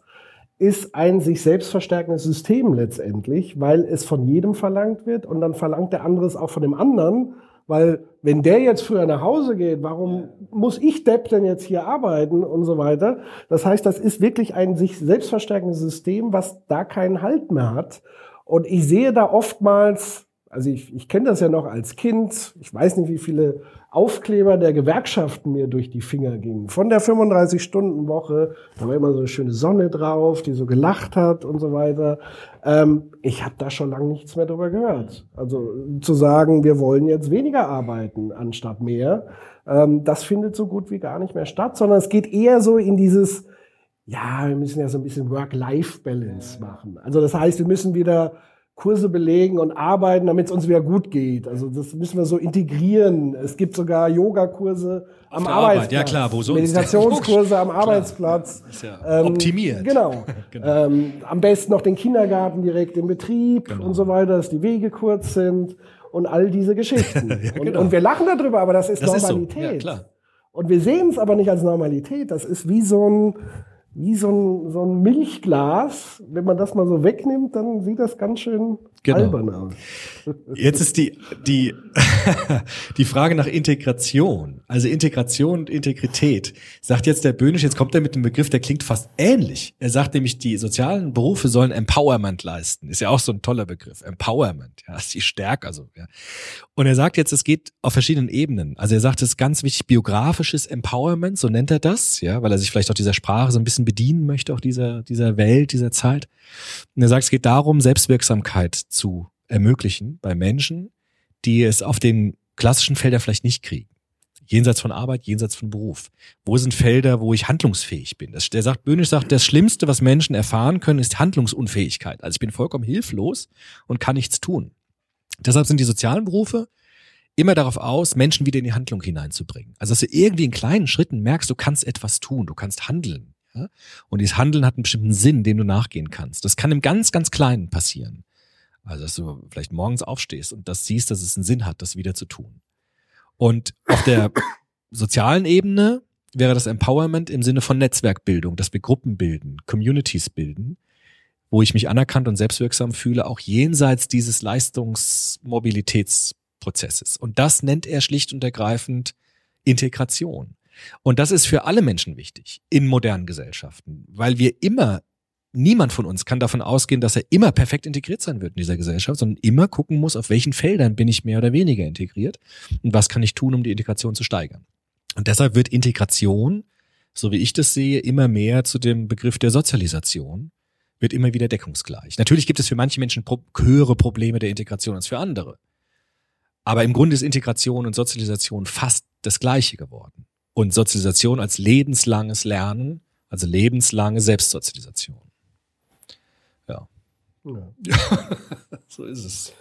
ist ein sich selbst verstärkendes System letztendlich, weil es von jedem verlangt wird und dann verlangt der andere es auch von dem anderen weil wenn der jetzt früher nach Hause geht, warum muss ich Depp denn jetzt hier arbeiten und so weiter? Das heißt, das ist wirklich ein sich selbstverstärkendes System, was da keinen Halt mehr hat. Und ich sehe da oftmals, also ich, ich kenne das ja noch als Kind, ich weiß nicht, wie viele Aufkleber der Gewerkschaften mir durch die Finger gingen. Von der 35-Stunden-Woche, da war immer so eine schöne Sonne drauf, die so gelacht hat und so weiter. Ähm, ich habe da schon lange nichts mehr drüber gehört. Also zu sagen, wir wollen jetzt weniger arbeiten anstatt mehr, ähm, das findet so gut wie gar nicht mehr statt, sondern es geht eher so in dieses, ja, wir müssen ja so ein bisschen Work-Life-Balance machen. Also das heißt, wir müssen wieder Kurse belegen und arbeiten, damit es uns wieder gut geht. Also das müssen wir so integrieren. Es gibt sogar Yogakurse am Arbeitsplatz. Arbeit. Ja klar, wo sonst? Meditationskurse am Arbeitsplatz. Ist ja ähm, optimiert. Genau. genau. Ähm, am besten noch den Kindergarten direkt im Betrieb genau. und so weiter, dass die Wege kurz sind und all diese Geschichten. ja, genau. und, und, wir lachen darüber, aber das ist das Normalität. Ist so. ja, klar. Und wir sehen es aber nicht als Normalität. Das ist wie so ein wie so ein, so ein Milchglas. Wenn man das mal so wegnimmt, dann sieht das ganz schön genau. albern aus. Jetzt ist die, die, die Frage nach Integration. Also Integration und Integrität. Sagt jetzt der Böhnisch, jetzt kommt er mit einem Begriff, der klingt fast ähnlich. Er sagt nämlich, die sozialen Berufe sollen Empowerment leisten. Ist ja auch so ein toller Begriff. Empowerment. Ja, ist die Stärke, also, ja. Und er sagt jetzt, es geht auf verschiedenen Ebenen. Also er sagt, es ist ganz wichtig, biografisches Empowerment, so nennt er das, ja, weil er sich vielleicht auch dieser Sprache so ein bisschen bedienen möchte, auch dieser, dieser Welt, dieser Zeit. Und er sagt, es geht darum, Selbstwirksamkeit zu ermöglichen bei Menschen, die es auf den klassischen Feldern vielleicht nicht kriegen. Jenseits von Arbeit, jenseits von Beruf. Wo sind Felder, wo ich handlungsfähig bin? Das, der sagt, Böhnisch sagt, das Schlimmste, was Menschen erfahren können, ist Handlungsunfähigkeit. Also ich bin vollkommen hilflos und kann nichts tun. Deshalb sind die sozialen Berufe immer darauf aus, Menschen wieder in die Handlung hineinzubringen. Also dass du irgendwie in kleinen Schritten merkst, du kannst etwas tun, du kannst handeln. Ja? Und dieses Handeln hat einen bestimmten Sinn, den du nachgehen kannst. Das kann im ganz, ganz Kleinen passieren. Also, dass du vielleicht morgens aufstehst und das siehst, dass es einen Sinn hat, das wieder zu tun. Und auf der sozialen Ebene wäre das Empowerment im Sinne von Netzwerkbildung, dass wir Gruppen bilden, Communities bilden, wo ich mich anerkannt und selbstwirksam fühle, auch jenseits dieses Leistungsmobilitätsprozesses. Und das nennt er schlicht und ergreifend Integration. Und das ist für alle Menschen wichtig in modernen Gesellschaften, weil wir immer niemand von uns kann davon ausgehen, dass er immer perfekt integriert sein wird in dieser Gesellschaft, sondern immer gucken muss, auf welchen Feldern bin ich mehr oder weniger integriert und was kann ich tun, um die Integration zu steigern. Und deshalb wird Integration, so wie ich das sehe, immer mehr zu dem Begriff der Sozialisation, wird immer wieder deckungsgleich. Natürlich gibt es für manche Menschen höhere Probleme der Integration als für andere. Aber im Grunde ist Integration und Sozialisation fast das Gleiche geworden. Und Sozialisation als lebenslanges Lernen, also lebenslange Selbstsozialisation. Ja. so ist es.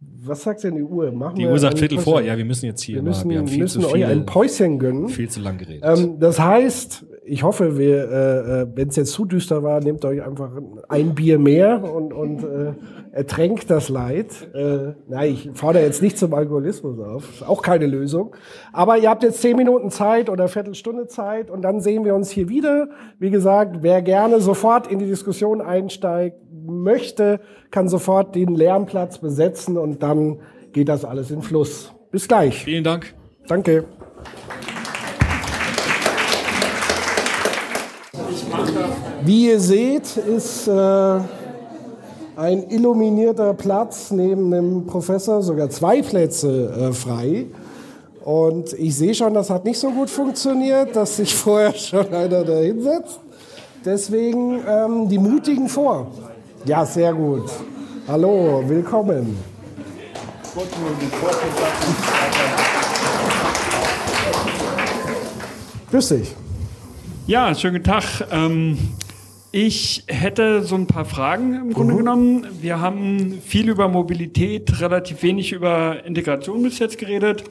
Was sagt denn die Uhr? Machen die Uhr sagt Viertel Päuschen? vor. Ja, wir müssen jetzt hier. Wir müssen, wir wir müssen euch ein Päuschen gönnen. Viel zu lang geredet. Ähm, das heißt, ich hoffe, wir, äh, äh wenn es jetzt zu düster war, nehmt euch einfach ein Bier mehr und, und äh, ertränkt das Leid. Äh, nein, ich fordere jetzt nicht zum Alkoholismus auf. Ist auch keine Lösung. Aber ihr habt jetzt zehn Minuten Zeit oder Viertelstunde Zeit und dann sehen wir uns hier wieder. Wie gesagt, wer gerne sofort in die Diskussion einsteigt, möchte, kann sofort den Lärmplatz besetzen und dann geht das alles in Fluss. Bis gleich. Vielen Dank. Danke. Wie ihr seht, ist äh, ein illuminierter Platz neben dem Professor, sogar zwei Plätze äh, frei. Und ich sehe schon, das hat nicht so gut funktioniert, dass sich vorher schon einer da hinsetzt. Deswegen ähm, die Mutigen vor. Ja, sehr gut. Hallo, willkommen. Grüß dich. Ja, schönen guten Tag. Ähm, ich hätte so ein paar Fragen im Grunde genommen. Wir haben viel über Mobilität, relativ wenig über Integration bis jetzt geredet.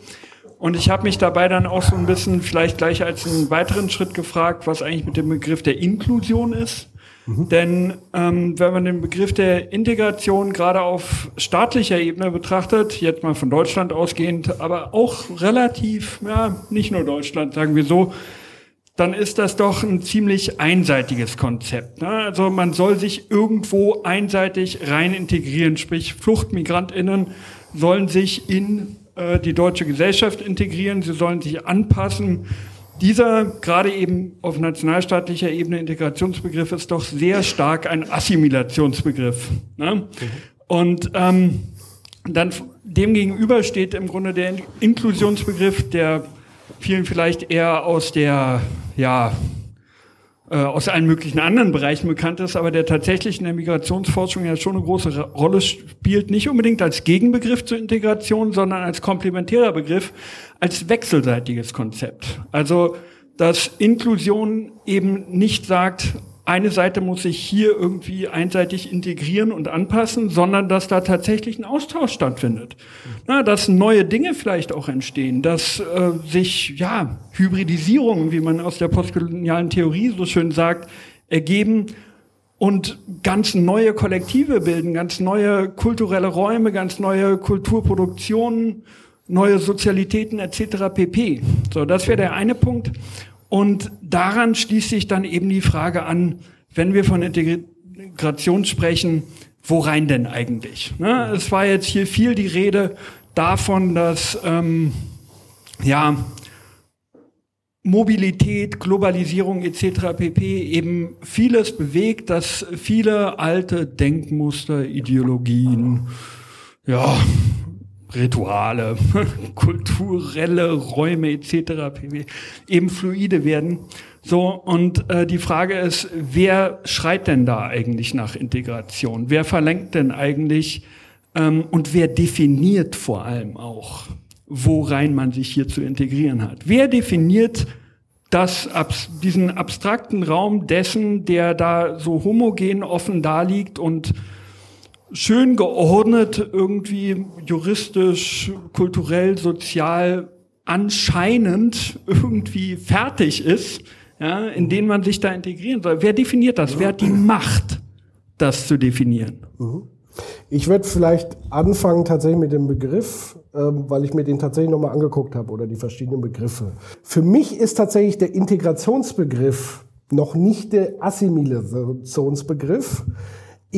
Und ich habe mich dabei dann auch so ein bisschen vielleicht gleich als einen weiteren Schritt gefragt, was eigentlich mit dem Begriff der Inklusion ist. Denn ähm, wenn man den Begriff der Integration gerade auf staatlicher Ebene betrachtet, jetzt mal von Deutschland ausgehend, aber auch relativ, ja, nicht nur Deutschland, sagen wir so, dann ist das doch ein ziemlich einseitiges Konzept. Ne? Also man soll sich irgendwo einseitig rein integrieren, sprich Fluchtmigrantinnen sollen sich in äh, die deutsche Gesellschaft integrieren, sie sollen sich anpassen dieser gerade eben auf nationalstaatlicher Ebene Integrationsbegriff ist doch sehr stark ein Assimilationsbegriff. Ne? Und ähm, dann demgegenüber steht im Grunde der Inklusionsbegriff, der vielen vielleicht eher aus der ja aus allen möglichen anderen Bereichen bekannt ist, aber der tatsächlich in der Migrationsforschung ja schon eine große Rolle spielt, nicht unbedingt als Gegenbegriff zur Integration, sondern als komplementärer Begriff, als wechselseitiges Konzept. Also, dass Inklusion eben nicht sagt, eine Seite muss sich hier irgendwie einseitig integrieren und anpassen, sondern dass da tatsächlich ein Austausch stattfindet. Na, dass neue Dinge vielleicht auch entstehen, dass äh, sich ja Hybridisierungen, wie man aus der postkolonialen Theorie so schön sagt, ergeben und ganz neue Kollektive bilden, ganz neue kulturelle Räume, ganz neue Kulturproduktionen, neue Sozialitäten etc. pp. So, das wäre der eine Punkt. Und daran schließt sich dann eben die Frage an, wenn wir von Integration sprechen, worein denn eigentlich? Ne? Es war jetzt hier viel die Rede davon, dass ähm, ja Mobilität, Globalisierung etc. pp. eben vieles bewegt, dass viele alte Denkmuster, Ideologien, ja, Rituale, kulturelle Räume etc. pp. eben fluide werden. So, und äh, die Frage ist, wer schreit denn da eigentlich nach Integration? Wer verlangt denn eigentlich ähm, und wer definiert vor allem auch, worein man sich hier zu integrieren hat? Wer definiert das, diesen abstrakten Raum dessen, der da so homogen offen da liegt und schön geordnet, irgendwie juristisch, kulturell, sozial anscheinend irgendwie fertig ist, ja, in den man sich da integrieren soll. Wer definiert das? Wer hat die Macht, das zu definieren? Mhm. Ich würde vielleicht anfangen tatsächlich mit dem Begriff, ähm, weil ich mir den tatsächlich nochmal angeguckt habe oder die verschiedenen Begriffe. Für mich ist tatsächlich der Integrationsbegriff noch nicht der Assimilationsbegriff.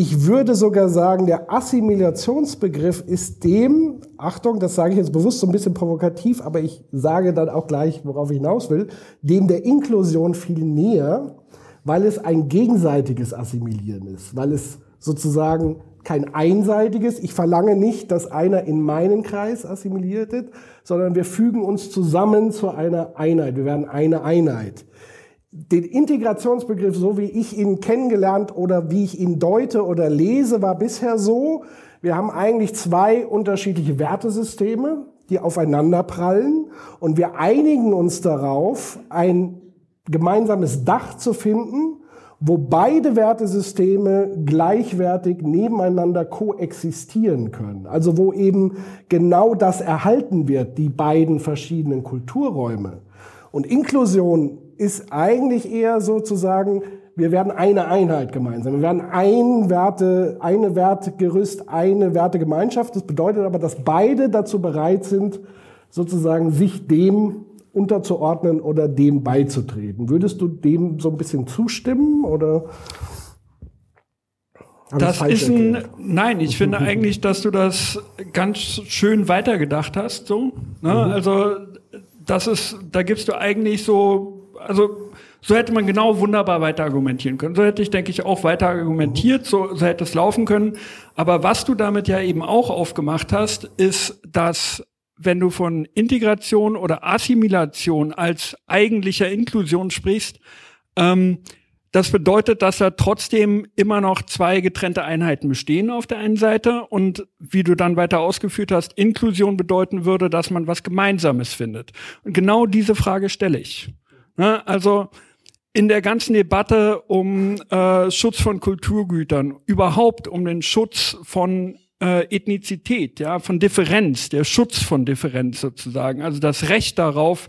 Ich würde sogar sagen, der Assimilationsbegriff ist dem, Achtung, das sage ich jetzt bewusst so ein bisschen provokativ, aber ich sage dann auch gleich, worauf ich hinaus will, dem der Inklusion viel näher, weil es ein gegenseitiges Assimilieren ist, weil es sozusagen kein einseitiges, ich verlange nicht, dass einer in meinen Kreis assimiliert wird, sondern wir fügen uns zusammen zu einer Einheit, wir werden eine Einheit den Integrationsbegriff, so wie ich ihn kennengelernt oder wie ich ihn deute oder lese, war bisher so, wir haben eigentlich zwei unterschiedliche Wertesysteme, die aufeinander prallen und wir einigen uns darauf, ein gemeinsames Dach zu finden, wo beide Wertesysteme gleichwertig nebeneinander koexistieren können. Also wo eben genau das erhalten wird, die beiden verschiedenen Kulturräume. Und Inklusion ist eigentlich eher sozusagen, wir werden eine Einheit gemeinsam. Wir werden ein Werte, eine Wertegerüst, eine Wertegemeinschaft. Das bedeutet aber, dass beide dazu bereit sind, sozusagen sich dem unterzuordnen oder dem beizutreten. Würdest du dem so ein bisschen zustimmen oder? Das ist ein, nein, ich finde eigentlich, dass du das ganz schön weitergedacht hast, so. Ne? Mhm. Also, das ist, da gibst du eigentlich so also So hätte man genau wunderbar weiter argumentieren können. So hätte ich, denke ich, auch weiter argumentiert, so, so hätte es laufen können. Aber was du damit ja eben auch aufgemacht hast, ist, dass wenn du von Integration oder Assimilation als eigentlicher Inklusion sprichst, ähm, das bedeutet, dass da trotzdem immer noch zwei getrennte Einheiten bestehen auf der einen Seite und wie du dann weiter ausgeführt hast, Inklusion bedeuten würde, dass man was Gemeinsames findet. Und genau diese Frage stelle ich. Ne? Also in der ganzen Debatte um äh, Schutz von Kulturgütern, überhaupt um den Schutz von äh, Ethnizität, ja, von Differenz, der Schutz von Differenz sozusagen, also das Recht darauf,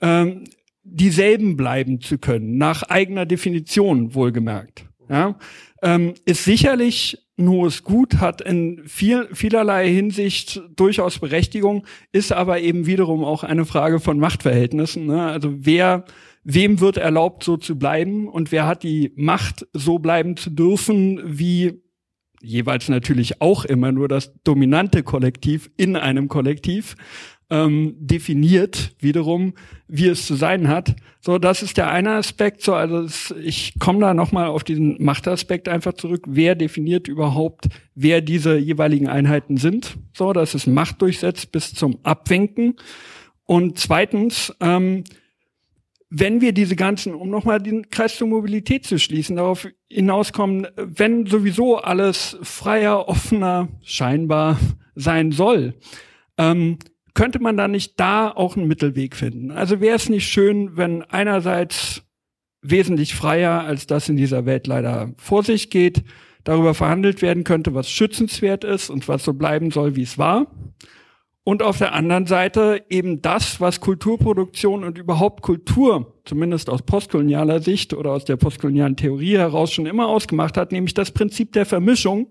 ähm, dieselben bleiben zu können, nach eigener Definition wohlgemerkt. Ja, ähm, ist sicherlich ein hohes Gut, hat in viel, vielerlei Hinsicht durchaus Berechtigung, ist aber eben wiederum auch eine Frage von Machtverhältnissen. Ne? Also wer, wem wird erlaubt, so zu bleiben und wer hat die Macht, so bleiben zu dürfen, wie jeweils natürlich auch immer nur das dominante Kollektiv in einem Kollektiv ähm, definiert wiederum, wie es zu sein hat. So, das ist der eine Aspekt. So, also es, ich komme da nochmal auf diesen Machtaspekt einfach zurück. Wer definiert überhaupt, wer diese jeweiligen Einheiten sind? So, dass es Macht durchsetzt bis zum Abwinken. Und zweitens, ähm, wenn wir diese ganzen, um nochmal den Kreis zur Mobilität zu schließen, darauf hinauskommen, wenn sowieso alles freier, offener, scheinbar sein soll, ähm, könnte man da nicht da auch einen Mittelweg finden? Also wäre es nicht schön, wenn einerseits wesentlich freier, als das in dieser Welt leider vor sich geht, darüber verhandelt werden könnte, was schützenswert ist und was so bleiben soll, wie es war. Und auf der anderen Seite eben das, was Kulturproduktion und überhaupt Kultur, zumindest aus postkolonialer Sicht oder aus der postkolonialen Theorie heraus schon immer ausgemacht hat, nämlich das Prinzip der Vermischung,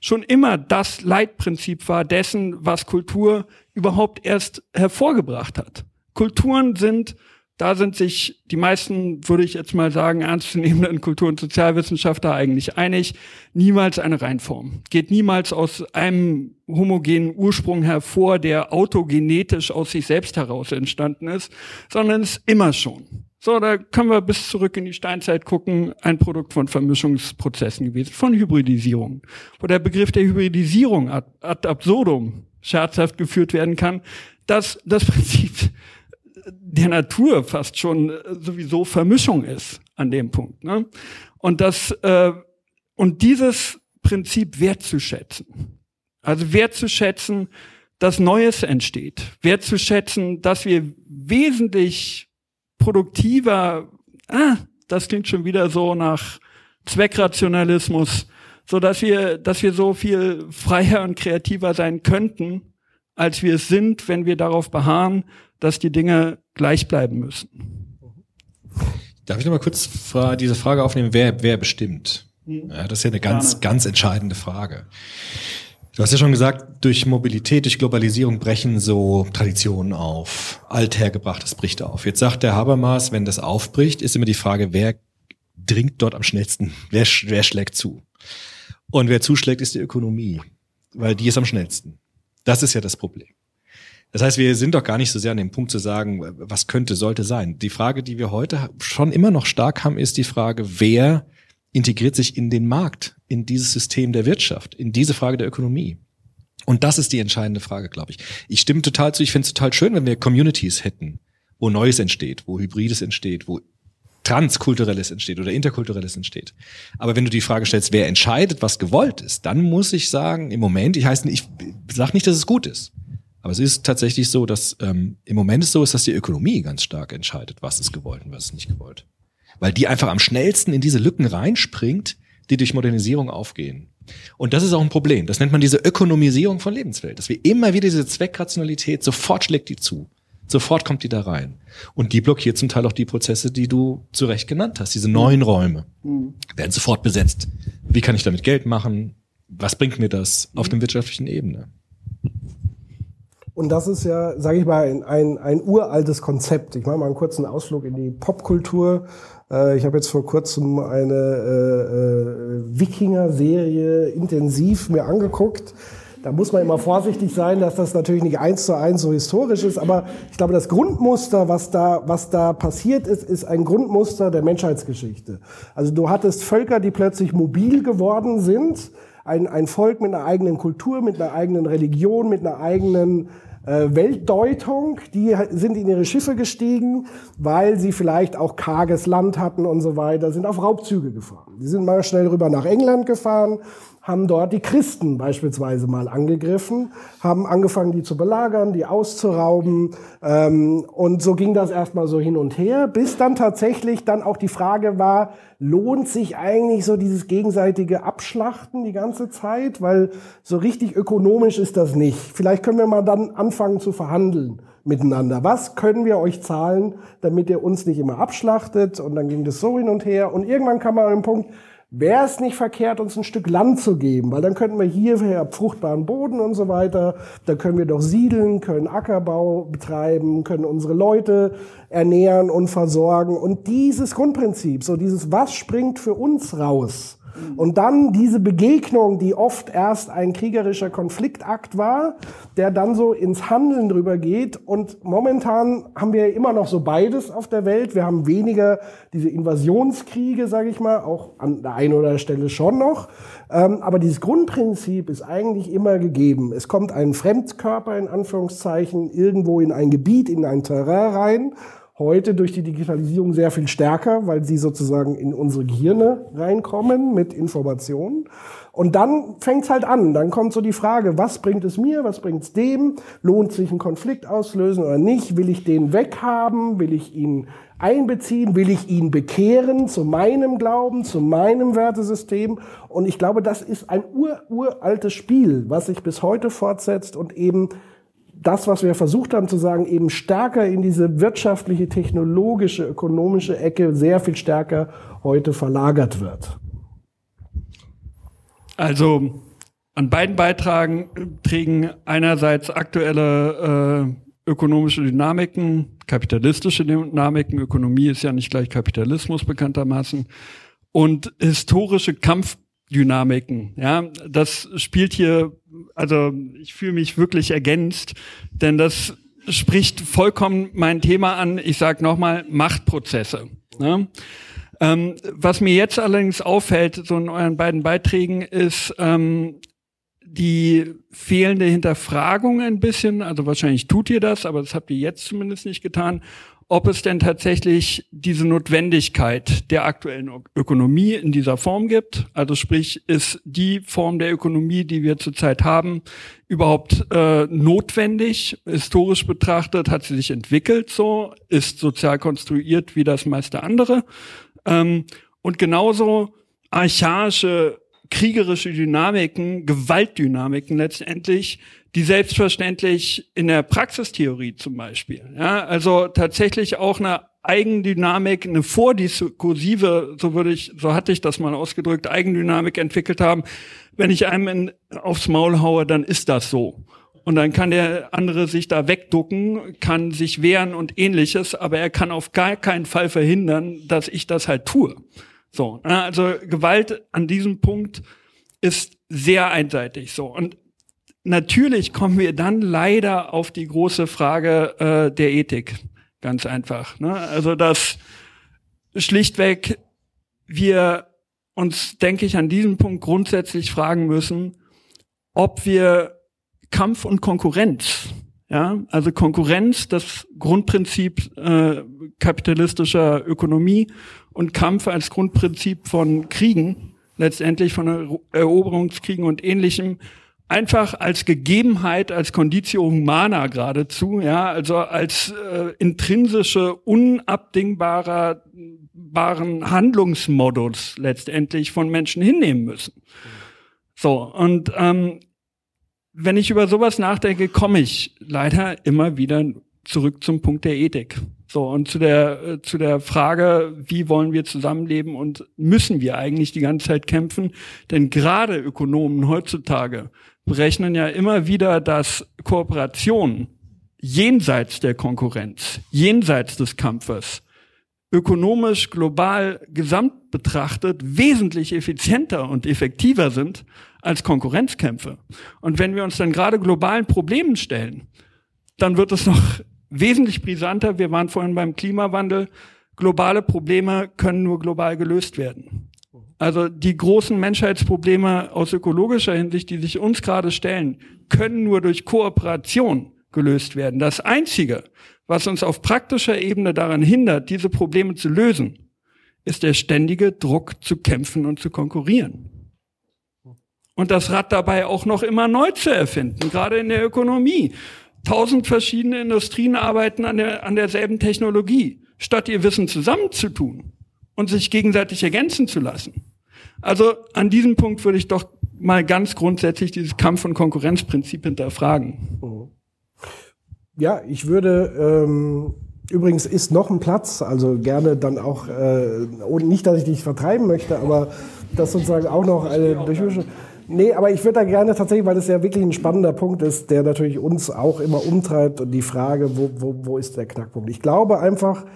schon immer das Leitprinzip war dessen, was Kultur überhaupt erst hervorgebracht hat. Kulturen sind, da sind sich die meisten, würde ich jetzt mal sagen, ernstzunehmenden Kultur- und Sozialwissenschaftler eigentlich einig, niemals eine Reinform. Geht niemals aus einem homogenen Ursprung hervor, der autogenetisch aus sich selbst heraus entstanden ist, sondern ist immer schon so, da können wir bis zurück in die Steinzeit gucken, ein Produkt von Vermischungsprozessen gewesen, von Hybridisierung. Wo der Begriff der Hybridisierung ad, ad absurdum scherzhaft geführt werden kann, dass das Prinzip der Natur fast schon sowieso Vermischung ist an dem Punkt. Ne? Und das äh, und dieses Prinzip wertzuschätzen, also wertzuschätzen, dass Neues entsteht, wertzuschätzen, dass wir wesentlich produktiver, ah, das klingt schon wieder so nach Zweckrationalismus, so dass wir, dass wir so viel freier und kreativer sein könnten, als wir es sind, wenn wir darauf beharren, dass die Dinge gleich bleiben müssen. Darf ich noch mal kurz diese Frage aufnehmen, wer, wer bestimmt? Hm. Ja, das ist ja eine ganz, ganz entscheidende Frage. Du hast ja schon gesagt, durch Mobilität, durch Globalisierung brechen so Traditionen auf. Althergebrachtes bricht auf. Jetzt sagt der Habermas, wenn das aufbricht, ist immer die Frage, wer dringt dort am schnellsten? Wer, wer schlägt zu? Und wer zuschlägt, ist die Ökonomie, weil die ist am schnellsten. Das ist ja das Problem. Das heißt, wir sind doch gar nicht so sehr an dem Punkt zu sagen, was könnte, sollte sein. Die Frage, die wir heute schon immer noch stark haben, ist die Frage, wer integriert sich in den Markt, in dieses System der Wirtschaft, in diese Frage der Ökonomie. Und das ist die entscheidende Frage, glaube ich. Ich stimme total zu, ich finde es total schön, wenn wir Communities hätten, wo Neues entsteht, wo Hybrides entsteht, wo Transkulturelles entsteht oder Interkulturelles entsteht. Aber wenn du die Frage stellst, wer entscheidet, was gewollt ist, dann muss ich sagen, im Moment, ich heiße, ich sage nicht, dass es gut ist. Aber es ist tatsächlich so, dass ähm, im Moment es so ist, dass die Ökonomie ganz stark entscheidet, was ist gewollt und was ist nicht gewollt weil die einfach am schnellsten in diese Lücken reinspringt, die durch Modernisierung aufgehen. Und das ist auch ein Problem. Das nennt man diese Ökonomisierung von Lebenswelt. Dass wir immer wieder diese Zweckrationalität, sofort schlägt die zu. Sofort kommt die da rein. Und die blockiert zum Teil auch die Prozesse, die du zu Recht genannt hast. Diese neuen Räume mhm. werden sofort besetzt. Wie kann ich damit Geld machen? Was bringt mir das auf der wirtschaftlichen Ebene? Und das ist ja, sage ich mal, ein, ein, ein uraltes Konzept. Ich mache mal einen kurzen Ausflug in die Popkultur. Äh, ich habe jetzt vor kurzem eine äh, äh, Wikinger-Serie intensiv mir angeguckt. Da muss man immer vorsichtig sein, dass das natürlich nicht eins zu eins so historisch ist, aber ich glaube, das Grundmuster, was da, was da passiert ist, ist ein Grundmuster der Menschheitsgeschichte. Also du hattest Völker, die plötzlich mobil geworden sind, ein, ein Volk mit einer eigenen Kultur, mit einer eigenen Religion, mit einer eigenen äh, Weltdeutung, die sind in ihre Schiffe gestiegen, weil sie vielleicht auch karges Land hatten und so weiter, sind auf Raubzüge gefahren. Die sind mal schnell rüber nach England gefahren, haben dort die Christen beispielsweise mal angegriffen, haben angefangen, die zu belagern, die auszurauben. Ähm, und so ging das erstmal so hin und her, bis dann tatsächlich dann auch die Frage war, lohnt sich eigentlich so dieses gegenseitige Abschlachten die ganze Zeit? Weil so richtig ökonomisch ist das nicht. Vielleicht können wir mal dann anfangen zu verhandeln miteinander. Was können wir euch zahlen, damit ihr uns nicht immer abschlachtet? Und dann ging das so hin und her. Und irgendwann kam man an den Punkt, wäre es nicht verkehrt, uns ein Stück Land zu geben, weil dann könnten wir hierher fruchtbaren Boden und so weiter, da können wir doch siedeln, können Ackerbau betreiben, können unsere Leute ernähren und versorgen. Und dieses Grundprinzip, so dieses, was springt für uns raus? Und dann diese Begegnung, die oft erst ein kriegerischer Konfliktakt war, der dann so ins Handeln drüber geht. Und momentan haben wir immer noch so beides auf der Welt. Wir haben weniger diese Invasionskriege, sage ich mal, auch an der einen oder anderen Stelle schon noch. Ähm, aber dieses Grundprinzip ist eigentlich immer gegeben. Es kommt ein Fremdkörper in Anführungszeichen irgendwo in ein Gebiet, in ein Terrain rein heute durch die Digitalisierung sehr viel stärker, weil sie sozusagen in unsere Gehirne reinkommen mit Informationen. Und dann fängt's halt an. Dann kommt so die Frage, was bringt es mir, was bringt es dem? Lohnt sich ein Konflikt auslösen oder nicht? Will ich den weghaben? Will ich ihn einbeziehen? Will ich ihn bekehren zu meinem Glauben, zu meinem Wertesystem? Und ich glaube, das ist ein ur uraltes Spiel, was sich bis heute fortsetzt und eben das, was wir versucht haben zu sagen, eben stärker in diese wirtschaftliche, technologische, ökonomische Ecke sehr viel stärker heute verlagert wird. Also an beiden Beitragen trägen einerseits aktuelle äh, ökonomische Dynamiken, kapitalistische Dynamiken, Ökonomie ist ja nicht gleich Kapitalismus bekanntermaßen, und historische Kampfdynamiken. Ja, das spielt hier also ich fühle mich wirklich ergänzt, denn das spricht vollkommen mein Thema an. Ich sage nochmal, Machtprozesse. Ne? Ähm, was mir jetzt allerdings auffällt, so in euren beiden Beiträgen, ist ähm, die fehlende Hinterfragung ein bisschen. Also wahrscheinlich tut ihr das, aber das habt ihr jetzt zumindest nicht getan ob es denn tatsächlich diese Notwendigkeit der aktuellen Ökonomie in dieser Form gibt. Also sprich, ist die Form der Ökonomie, die wir zurzeit haben, überhaupt äh, notwendig? Historisch betrachtet hat sie sich entwickelt so, ist sozial konstruiert wie das meiste andere. Ähm, und genauso archaische kriegerische Dynamiken, Gewaltdynamiken letztendlich die selbstverständlich in der Praxistheorie zum Beispiel, ja, also tatsächlich auch eine Eigendynamik, eine vordiskursive, so würde ich, so hatte ich das mal ausgedrückt, Eigendynamik entwickelt haben. Wenn ich einem in, aufs Maul haue, dann ist das so. Und dann kann der andere sich da wegducken, kann sich wehren und ähnliches, aber er kann auf gar keinen Fall verhindern, dass ich das halt tue. So, also Gewalt an diesem Punkt ist sehr einseitig so. Und natürlich kommen wir dann leider auf die große Frage äh, der Ethik. Ganz einfach. Ne? Also dass schlichtweg wir uns, denke ich, an diesem Punkt grundsätzlich fragen müssen, ob wir Kampf und Konkurrenz, ja, also Konkurrenz, das Grundprinzip äh, kapitalistischer Ökonomie und Kampf als Grundprinzip von Kriegen, letztendlich von Eroberungskriegen und ähnlichem, einfach als Gegebenheit, als Conditio humana geradezu, ja, also als äh, intrinsische, unabdingbarer baren Handlungsmodus letztendlich von Menschen hinnehmen müssen. So, und ähm, wenn ich über sowas nachdenke, komme ich leider immer wieder zurück zum Punkt der Ethik. So, und zu der, äh, zu der Frage, wie wollen wir zusammenleben und müssen wir eigentlich die ganze Zeit kämpfen? Denn gerade Ökonomen heutzutage berechnen ja immer wieder, dass Kooperation jenseits der Konkurrenz, jenseits des Kampfes ökonomisch global gesamt betrachtet wesentlich effizienter und effektiver sind als Konkurrenzkämpfe. Und wenn wir uns dann gerade globalen Problemen stellen, dann wird es noch wesentlich brisanter. Wir waren vorhin beim Klimawandel. Globale Probleme können nur global gelöst werden. Also die großen Menschheitsprobleme aus ökologischer Hinsicht, die sich uns gerade stellen, können nur durch Kooperation gelöst werden. Das Einzige, was uns auf praktischer Ebene daran hindert, diese Probleme zu lösen, ist der ständige Druck zu kämpfen und zu konkurrieren. Und das Rad dabei auch noch immer neu zu erfinden, gerade in der Ökonomie. Tausend verschiedene Industrien arbeiten an, der, an derselben Technologie, statt ihr Wissen zusammenzutun und sich gegenseitig ergänzen zu lassen. Also an diesem Punkt würde ich doch mal ganz grundsätzlich dieses Kampf- und Konkurrenzprinzip hinterfragen. Mhm. Ja, ich würde ähm, übrigens ist noch ein Platz, also gerne dann auch äh, nicht, dass ich dich vertreiben möchte, aber das sozusagen auch noch eine Durchmischung. Nee, aber ich würde da gerne tatsächlich, weil das ja wirklich ein spannender Punkt ist, der natürlich uns auch immer umtreibt und die Frage, wo, wo, wo ist der Knackpunkt? Ich glaube einfach,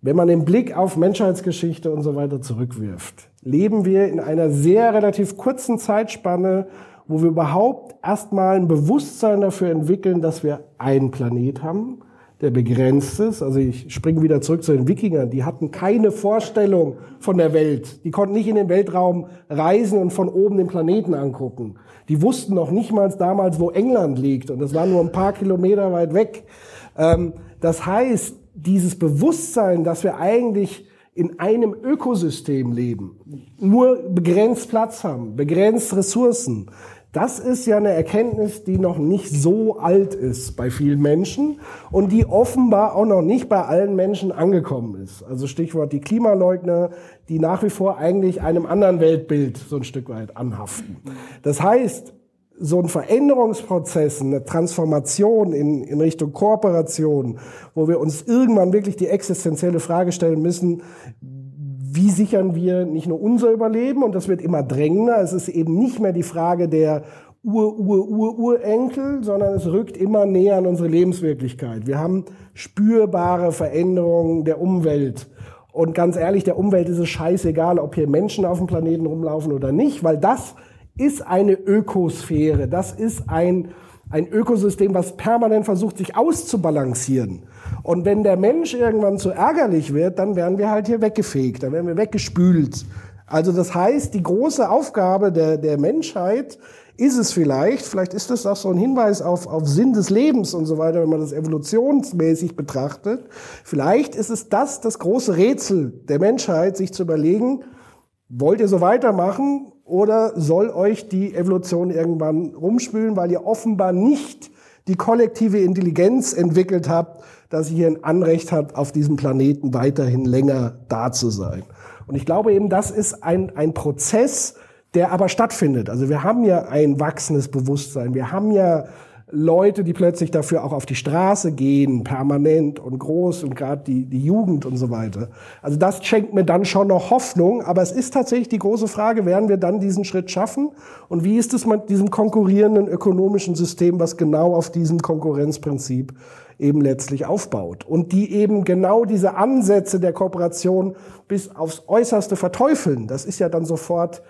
wenn man den Blick auf Menschheitsgeschichte und so weiter zurückwirft, leben wir in einer sehr relativ kurzen Zeitspanne, wo wir überhaupt erstmal ein Bewusstsein dafür entwickeln, dass wir einen Planet haben, der begrenzt ist. Also ich springe wieder zurück zu den Wikingern. Die hatten keine Vorstellung von der Welt. Die konnten nicht in den Weltraum reisen und von oben den Planeten angucken. Die wussten noch nicht mal damals, wo England liegt. Und das war nur ein paar Kilometer weit weg. Ähm, das heißt, dieses Bewusstsein, dass wir eigentlich in einem Ökosystem leben, nur begrenzt Platz haben, begrenzt Ressourcen, das ist ja eine Erkenntnis, die noch nicht so alt ist bei vielen Menschen und die offenbar auch noch nicht bei allen Menschen angekommen ist. Also Stichwort die Klimaleugner, die nach wie vor eigentlich einem anderen Weltbild so ein Stück weit anhaften. Das heißt, so ein Veränderungsprozess, eine Transformation in, in Richtung Kooperation, wo wir uns irgendwann wirklich die existenzielle Frage stellen müssen, wie sichern wir nicht nur unser Überleben, und das wird immer drängender, es ist eben nicht mehr die Frage der Ur-Ur-Ur-Urenkel, sondern es rückt immer näher an unsere Lebenswirklichkeit. Wir haben spürbare Veränderungen der Umwelt. Und ganz ehrlich, der Umwelt ist es scheißegal, ob hier Menschen auf dem Planeten rumlaufen oder nicht, weil das ist eine Ökosphäre, das ist ein, ein Ökosystem, was permanent versucht, sich auszubalancieren. Und wenn der Mensch irgendwann zu ärgerlich wird, dann werden wir halt hier weggefegt, dann werden wir weggespült. Also das heißt, die große Aufgabe der, der Menschheit ist es vielleicht, vielleicht ist das auch so ein Hinweis auf, auf Sinn des Lebens und so weiter, wenn man das evolutionsmäßig betrachtet. Vielleicht ist es das, das große Rätsel der Menschheit, sich zu überlegen, wollt ihr so weitermachen oder soll euch die Evolution irgendwann rumspülen, weil ihr offenbar nicht die kollektive Intelligenz entwickelt habt, dass ihr ein Anrecht habt, auf diesem Planeten weiterhin länger da zu sein. Und ich glaube eben, das ist ein, ein Prozess, der aber stattfindet. Also wir haben ja ein wachsendes Bewusstsein. Wir haben ja Leute, die plötzlich dafür auch auf die Straße gehen, permanent und groß und gerade die, die Jugend und so weiter. Also das schenkt mir dann schon noch Hoffnung, aber es ist tatsächlich die große Frage, werden wir dann diesen Schritt schaffen? Und wie ist es mit diesem konkurrierenden ökonomischen System, was genau auf diesem Konkurrenzprinzip eben letztlich aufbaut und die eben genau diese Ansätze der Kooperation bis aufs Äußerste verteufeln. Das ist ja dann sofort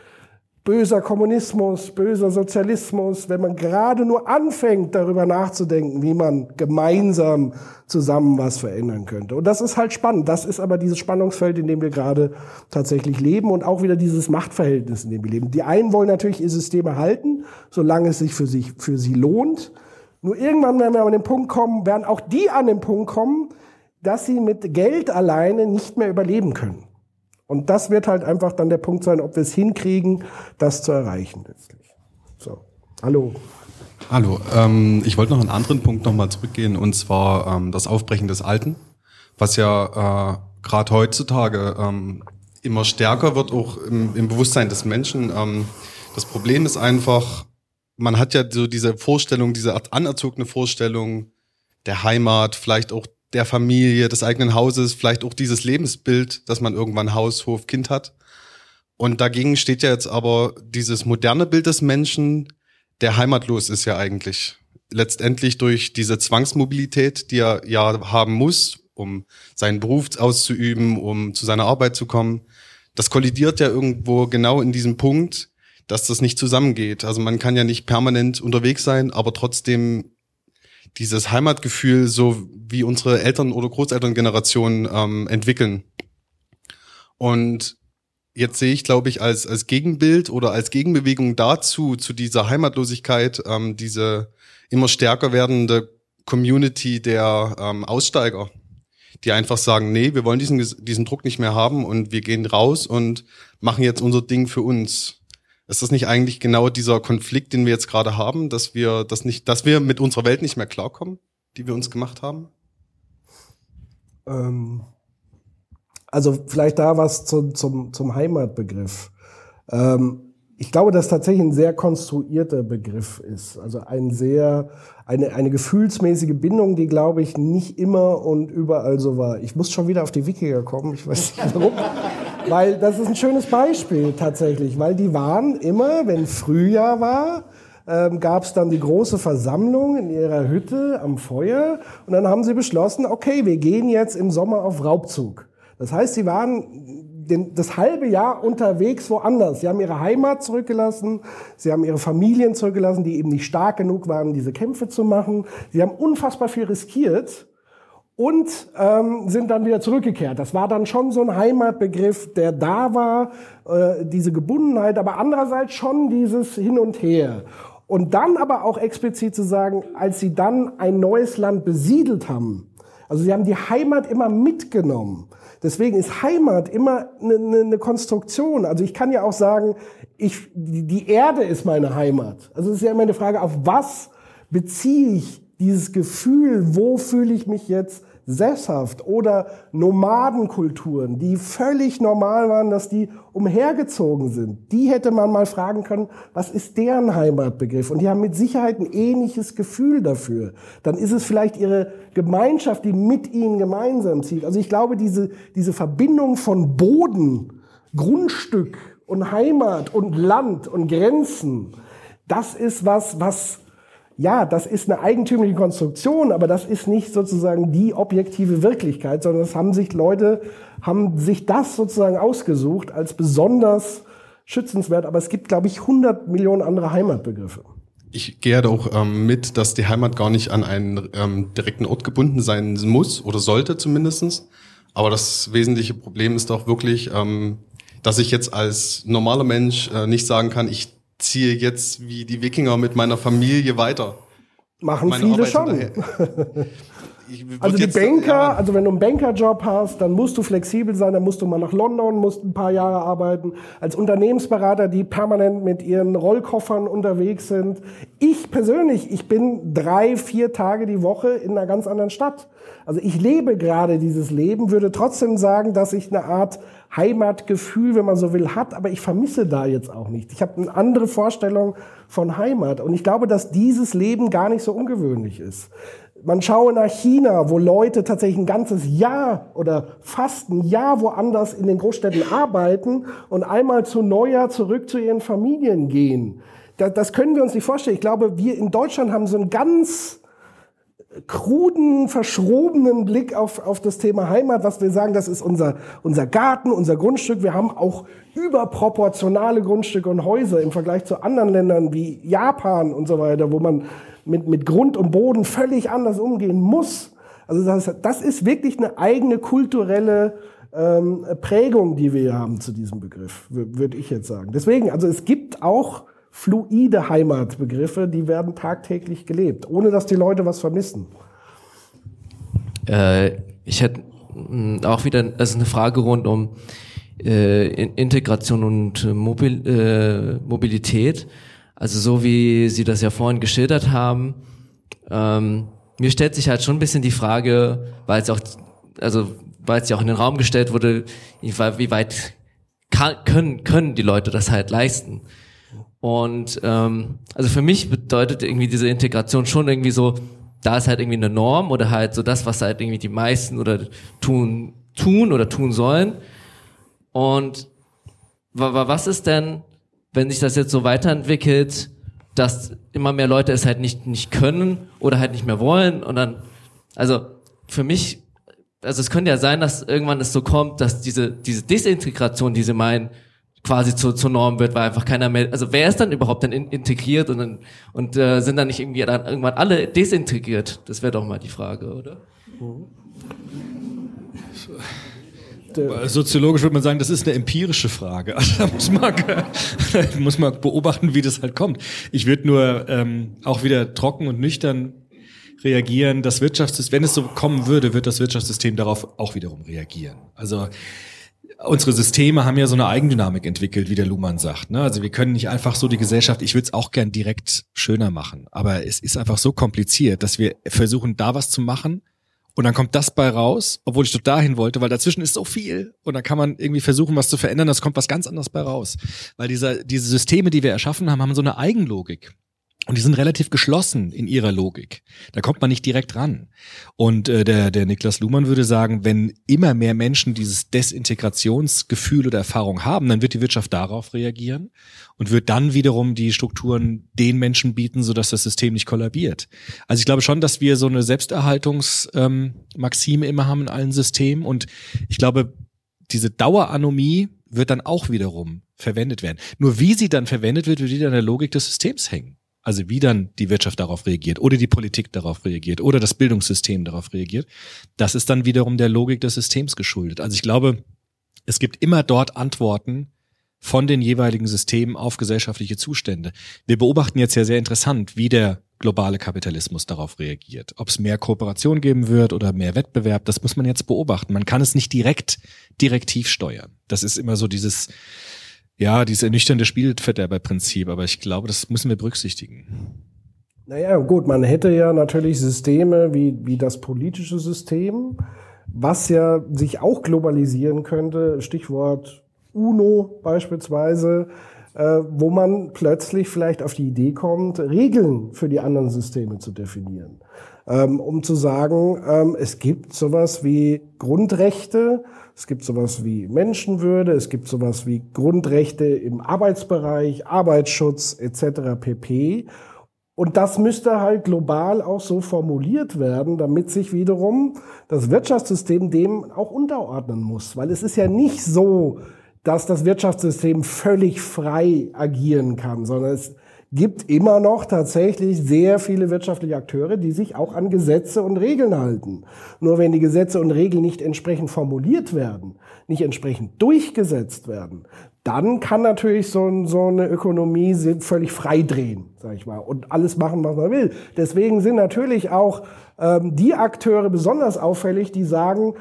böser Kommunismus, böser Sozialismus, wenn man gerade nur anfängt, darüber nachzudenken, wie man gemeinsam zusammen was verändern könnte. Und das ist halt spannend. Das ist aber dieses Spannungsfeld, in dem wir gerade tatsächlich leben und auch wieder dieses Machtverhältnis, in dem wir leben. Die einen wollen natürlich ihr System erhalten, solange es sich für, sich, für sie lohnt. Nur irgendwann werden wir an den Punkt kommen, werden auch die an den Punkt kommen, dass sie mit Geld alleine nicht mehr überleben können. Und das wird halt einfach dann der Punkt sein, ob wir es hinkriegen, das zu erreichen letztlich. So, hallo. Hallo, ähm, ich wollte noch einen anderen Punkt nochmal zurückgehen, und zwar ähm, das Aufbrechen des Alten, was ja äh, gerade heutzutage ähm, immer stärker wird, auch im, im Bewusstsein des Menschen. Ähm, das Problem ist einfach, man hat ja so diese Vorstellung, diese anerzogene Vorstellung der Heimat, vielleicht auch der Familie, des eigenen Hauses, vielleicht auch dieses Lebensbild, dass man irgendwann Haus, Hof, Kind hat. Und dagegen steht ja jetzt aber dieses moderne Bild des Menschen, der heimatlos ist ja eigentlich. Letztendlich durch diese Zwangsmobilität, die er ja haben muss, um seinen Beruf auszuüben, um zu seiner Arbeit zu kommen. Das kollidiert ja irgendwo genau in diesem Punkt, dass das nicht zusammengeht. Also man kann ja nicht permanent unterwegs sein, aber trotzdem dieses Heimatgefühl, so wie unsere Eltern- oder Großelterngeneration ähm, entwickeln. Und jetzt sehe ich, glaube ich, als, als Gegenbild oder als Gegenbewegung dazu, zu dieser Heimatlosigkeit, ähm, diese immer stärker werdende Community der ähm, Aussteiger, die einfach sagen, nee, wir wollen diesen, diesen Druck nicht mehr haben und wir gehen raus und machen jetzt unser Ding für uns. Ist das nicht eigentlich genau dieser Konflikt, den wir jetzt gerade haben, dass wir das nicht, dass wir mit unserer Welt nicht mehr klarkommen, die wir uns gemacht haben? Ähm, also vielleicht da was zu, zum, zum Heimatbegriff. Ähm, ich glaube, dass tatsächlich ein sehr konstruierter Begriff ist. Also ein sehr, eine, eine gefühlsmäßige Bindung, die, glaube ich, nicht immer und überall so war. Ich muss schon wieder auf die Wikinger kommen, ich weiß nicht warum. Weil das ist ein schönes Beispiel tatsächlich, weil die waren immer, wenn Frühjahr war, ähm, gab es dann die große Versammlung in ihrer Hütte am Feuer und dann haben sie beschlossen, okay, wir gehen jetzt im Sommer auf Raubzug. Das heißt, sie waren den, das halbe Jahr unterwegs woanders. Sie haben ihre Heimat zurückgelassen, sie haben ihre Familien zurückgelassen, die eben nicht stark genug waren, diese Kämpfe zu machen. Sie haben unfassbar viel riskiert und ähm, sind dann wieder zurückgekehrt. Das war dann schon so ein Heimatbegriff, der da war, äh, diese Gebundenheit, aber andererseits schon dieses Hin und Her. Und dann aber auch explizit zu sagen, als sie dann ein neues Land besiedelt haben, also sie haben die Heimat immer mitgenommen. Deswegen ist Heimat immer eine, eine, eine Konstruktion. Also ich kann ja auch sagen, ich, die Erde ist meine Heimat. Also es ist ja immer eine Frage, auf was beziehe ich dieses Gefühl, wo fühle ich mich jetzt sesshaft oder Nomadenkulturen, die völlig normal waren, dass die umhergezogen sind. Die hätte man mal fragen können, was ist deren Heimatbegriff? Und die haben mit Sicherheit ein ähnliches Gefühl dafür. Dann ist es vielleicht ihre Gemeinschaft, die mit ihnen gemeinsam zieht. Also ich glaube, diese, diese Verbindung von Boden, Grundstück und Heimat und Land und Grenzen, das ist was, was ja, das ist eine eigentümliche Konstruktion, aber das ist nicht sozusagen die objektive Wirklichkeit, sondern es haben sich Leute, haben sich das sozusagen ausgesucht als besonders schützenswert. Aber es gibt, glaube ich, 100 Millionen andere Heimatbegriffe. Ich gehe da auch ähm, mit, dass die Heimat gar nicht an einen ähm, direkten Ort gebunden sein muss oder sollte zumindestens. Aber das wesentliche Problem ist doch wirklich, ähm, dass ich jetzt als normaler Mensch äh, nicht sagen kann, ich ziehe jetzt wie die Wikinger mit meiner Familie weiter. Machen Meine viele Arbeit schon. also die Banker, ja. also wenn du einen Bankerjob hast, dann musst du flexibel sein, dann musst du mal nach London, musst ein paar Jahre arbeiten. Als Unternehmensberater, die permanent mit ihren Rollkoffern unterwegs sind. Ich persönlich, ich bin drei, vier Tage die Woche in einer ganz anderen Stadt. Also ich lebe gerade dieses Leben, würde trotzdem sagen, dass ich eine Art Heimatgefühl, wenn man so will, hat, aber ich vermisse da jetzt auch nicht. Ich habe eine andere Vorstellung von Heimat und ich glaube, dass dieses Leben gar nicht so ungewöhnlich ist. Man schaue nach China, wo Leute tatsächlich ein ganzes Jahr oder fast ein Jahr woanders in den Großstädten arbeiten und einmal zu Neujahr zurück zu ihren Familien gehen. Das können wir uns nicht vorstellen. Ich glaube, wir in Deutschland haben so ein ganz kruden, verschrobenen Blick auf, auf das Thema Heimat, was wir sagen, das ist unser, unser Garten, unser Grundstück. Wir haben auch überproportionale Grundstücke und Häuser im Vergleich zu anderen Ländern wie Japan und so weiter, wo man mit, mit Grund und Boden völlig anders umgehen muss. Also das, das ist wirklich eine eigene kulturelle ähm, Prägung, die wir haben zu diesem Begriff, würde ich jetzt sagen. Deswegen, also es gibt auch fluide Heimatbegriffe, die werden tagtäglich gelebt, ohne dass die Leute was vermissen. Äh, ich hätte hm, auch wieder also eine Frage rund um äh, Integration und Mobil, äh, Mobilität. Also so wie Sie das ja vorhin geschildert haben, ähm, mir stellt sich halt schon ein bisschen die Frage, weil es auch, also weil es ja auch in den Raum gestellt wurde, wie weit kann, können können die Leute das halt leisten? Und ähm, also für mich bedeutet irgendwie diese Integration schon irgendwie so, da ist halt irgendwie eine Norm oder halt so das, was halt irgendwie die meisten oder tun, tun oder tun sollen. Und was ist denn, wenn sich das jetzt so weiterentwickelt, dass immer mehr Leute es halt nicht, nicht können oder halt nicht mehr wollen und dann, also für mich also es könnte ja sein, dass irgendwann es so kommt, dass diese, diese Desintegration, die sie meinen, quasi zur, zur Norm wird, weil einfach keiner mehr, also wer ist dann überhaupt dann in, integriert und, dann, und äh, sind dann nicht irgendwie dann irgendwann alle desintegriert? Das wäre doch mal die Frage, oder? Soziologisch würde man sagen, das ist eine empirische Frage. Also da muss man, muss man beobachten, wie das halt kommt. Ich würde nur ähm, auch wieder trocken und nüchtern reagieren. Das Wirtschaftssystem, wenn es so kommen würde, wird das Wirtschaftssystem darauf auch wiederum reagieren. Also unsere Systeme haben ja so eine Eigendynamik entwickelt, wie der Luhmann sagt. Ne? Also wir können nicht einfach so die Gesellschaft, ich würde es auch gern direkt schöner machen, aber es ist einfach so kompliziert, dass wir versuchen, da was zu machen und dann kommt das bei raus, obwohl ich doch dahin wollte, weil dazwischen ist so viel und dann kann man irgendwie versuchen, was zu verändern, das kommt was ganz anderes bei raus. Weil dieser, diese Systeme, die wir erschaffen haben, haben so eine Eigenlogik. Und die sind relativ geschlossen in ihrer Logik. Da kommt man nicht direkt ran. Und äh, der, der Niklas Luhmann würde sagen, wenn immer mehr Menschen dieses Desintegrationsgefühl oder Erfahrung haben, dann wird die Wirtschaft darauf reagieren und wird dann wiederum die Strukturen den Menschen bieten, sodass das System nicht kollabiert. Also ich glaube schon, dass wir so eine Selbsterhaltungsmaxime ähm, immer haben in allen Systemen. Und ich glaube, diese Daueranomie wird dann auch wiederum verwendet werden. Nur wie sie dann verwendet wird, wird wieder in der Logik des Systems hängen. Also wie dann die Wirtschaft darauf reagiert oder die Politik darauf reagiert oder das Bildungssystem darauf reagiert, das ist dann wiederum der Logik des Systems geschuldet. Also ich glaube, es gibt immer dort Antworten von den jeweiligen Systemen auf gesellschaftliche Zustände. Wir beobachten jetzt ja sehr interessant, wie der globale Kapitalismus darauf reagiert. Ob es mehr Kooperation geben wird oder mehr Wettbewerb, das muss man jetzt beobachten. Man kann es nicht direkt direktiv steuern. Das ist immer so dieses ja, dieses ernüchternde Spielverderber-Prinzip, aber ich glaube, das müssen wir berücksichtigen. Naja, gut, man hätte ja natürlich Systeme wie, wie das politische System, was ja sich auch globalisieren könnte, Stichwort UNO beispielsweise, äh, wo man plötzlich vielleicht auf die Idee kommt, Regeln für die anderen Systeme zu definieren. Ähm, um zu sagen, ähm, es gibt sowas wie Grundrechte, es gibt sowas wie Menschenwürde, es gibt sowas wie Grundrechte im Arbeitsbereich, Arbeitsschutz etc. pp. Und das müsste halt global auch so formuliert werden, damit sich wiederum das Wirtschaftssystem dem auch unterordnen muss. Weil es ist ja nicht so, dass das Wirtschaftssystem völlig frei agieren kann, sondern es gibt immer noch tatsächlich sehr viele wirtschaftliche Akteure, die sich auch an Gesetze und Regeln halten. Nur wenn die Gesetze und Regeln nicht entsprechend formuliert werden, nicht entsprechend durchgesetzt werden, dann kann natürlich so, so eine Ökonomie völlig frei drehen, sag ich mal, und alles machen, was man will. Deswegen sind natürlich auch ähm, die Akteure besonders auffällig, die sagen,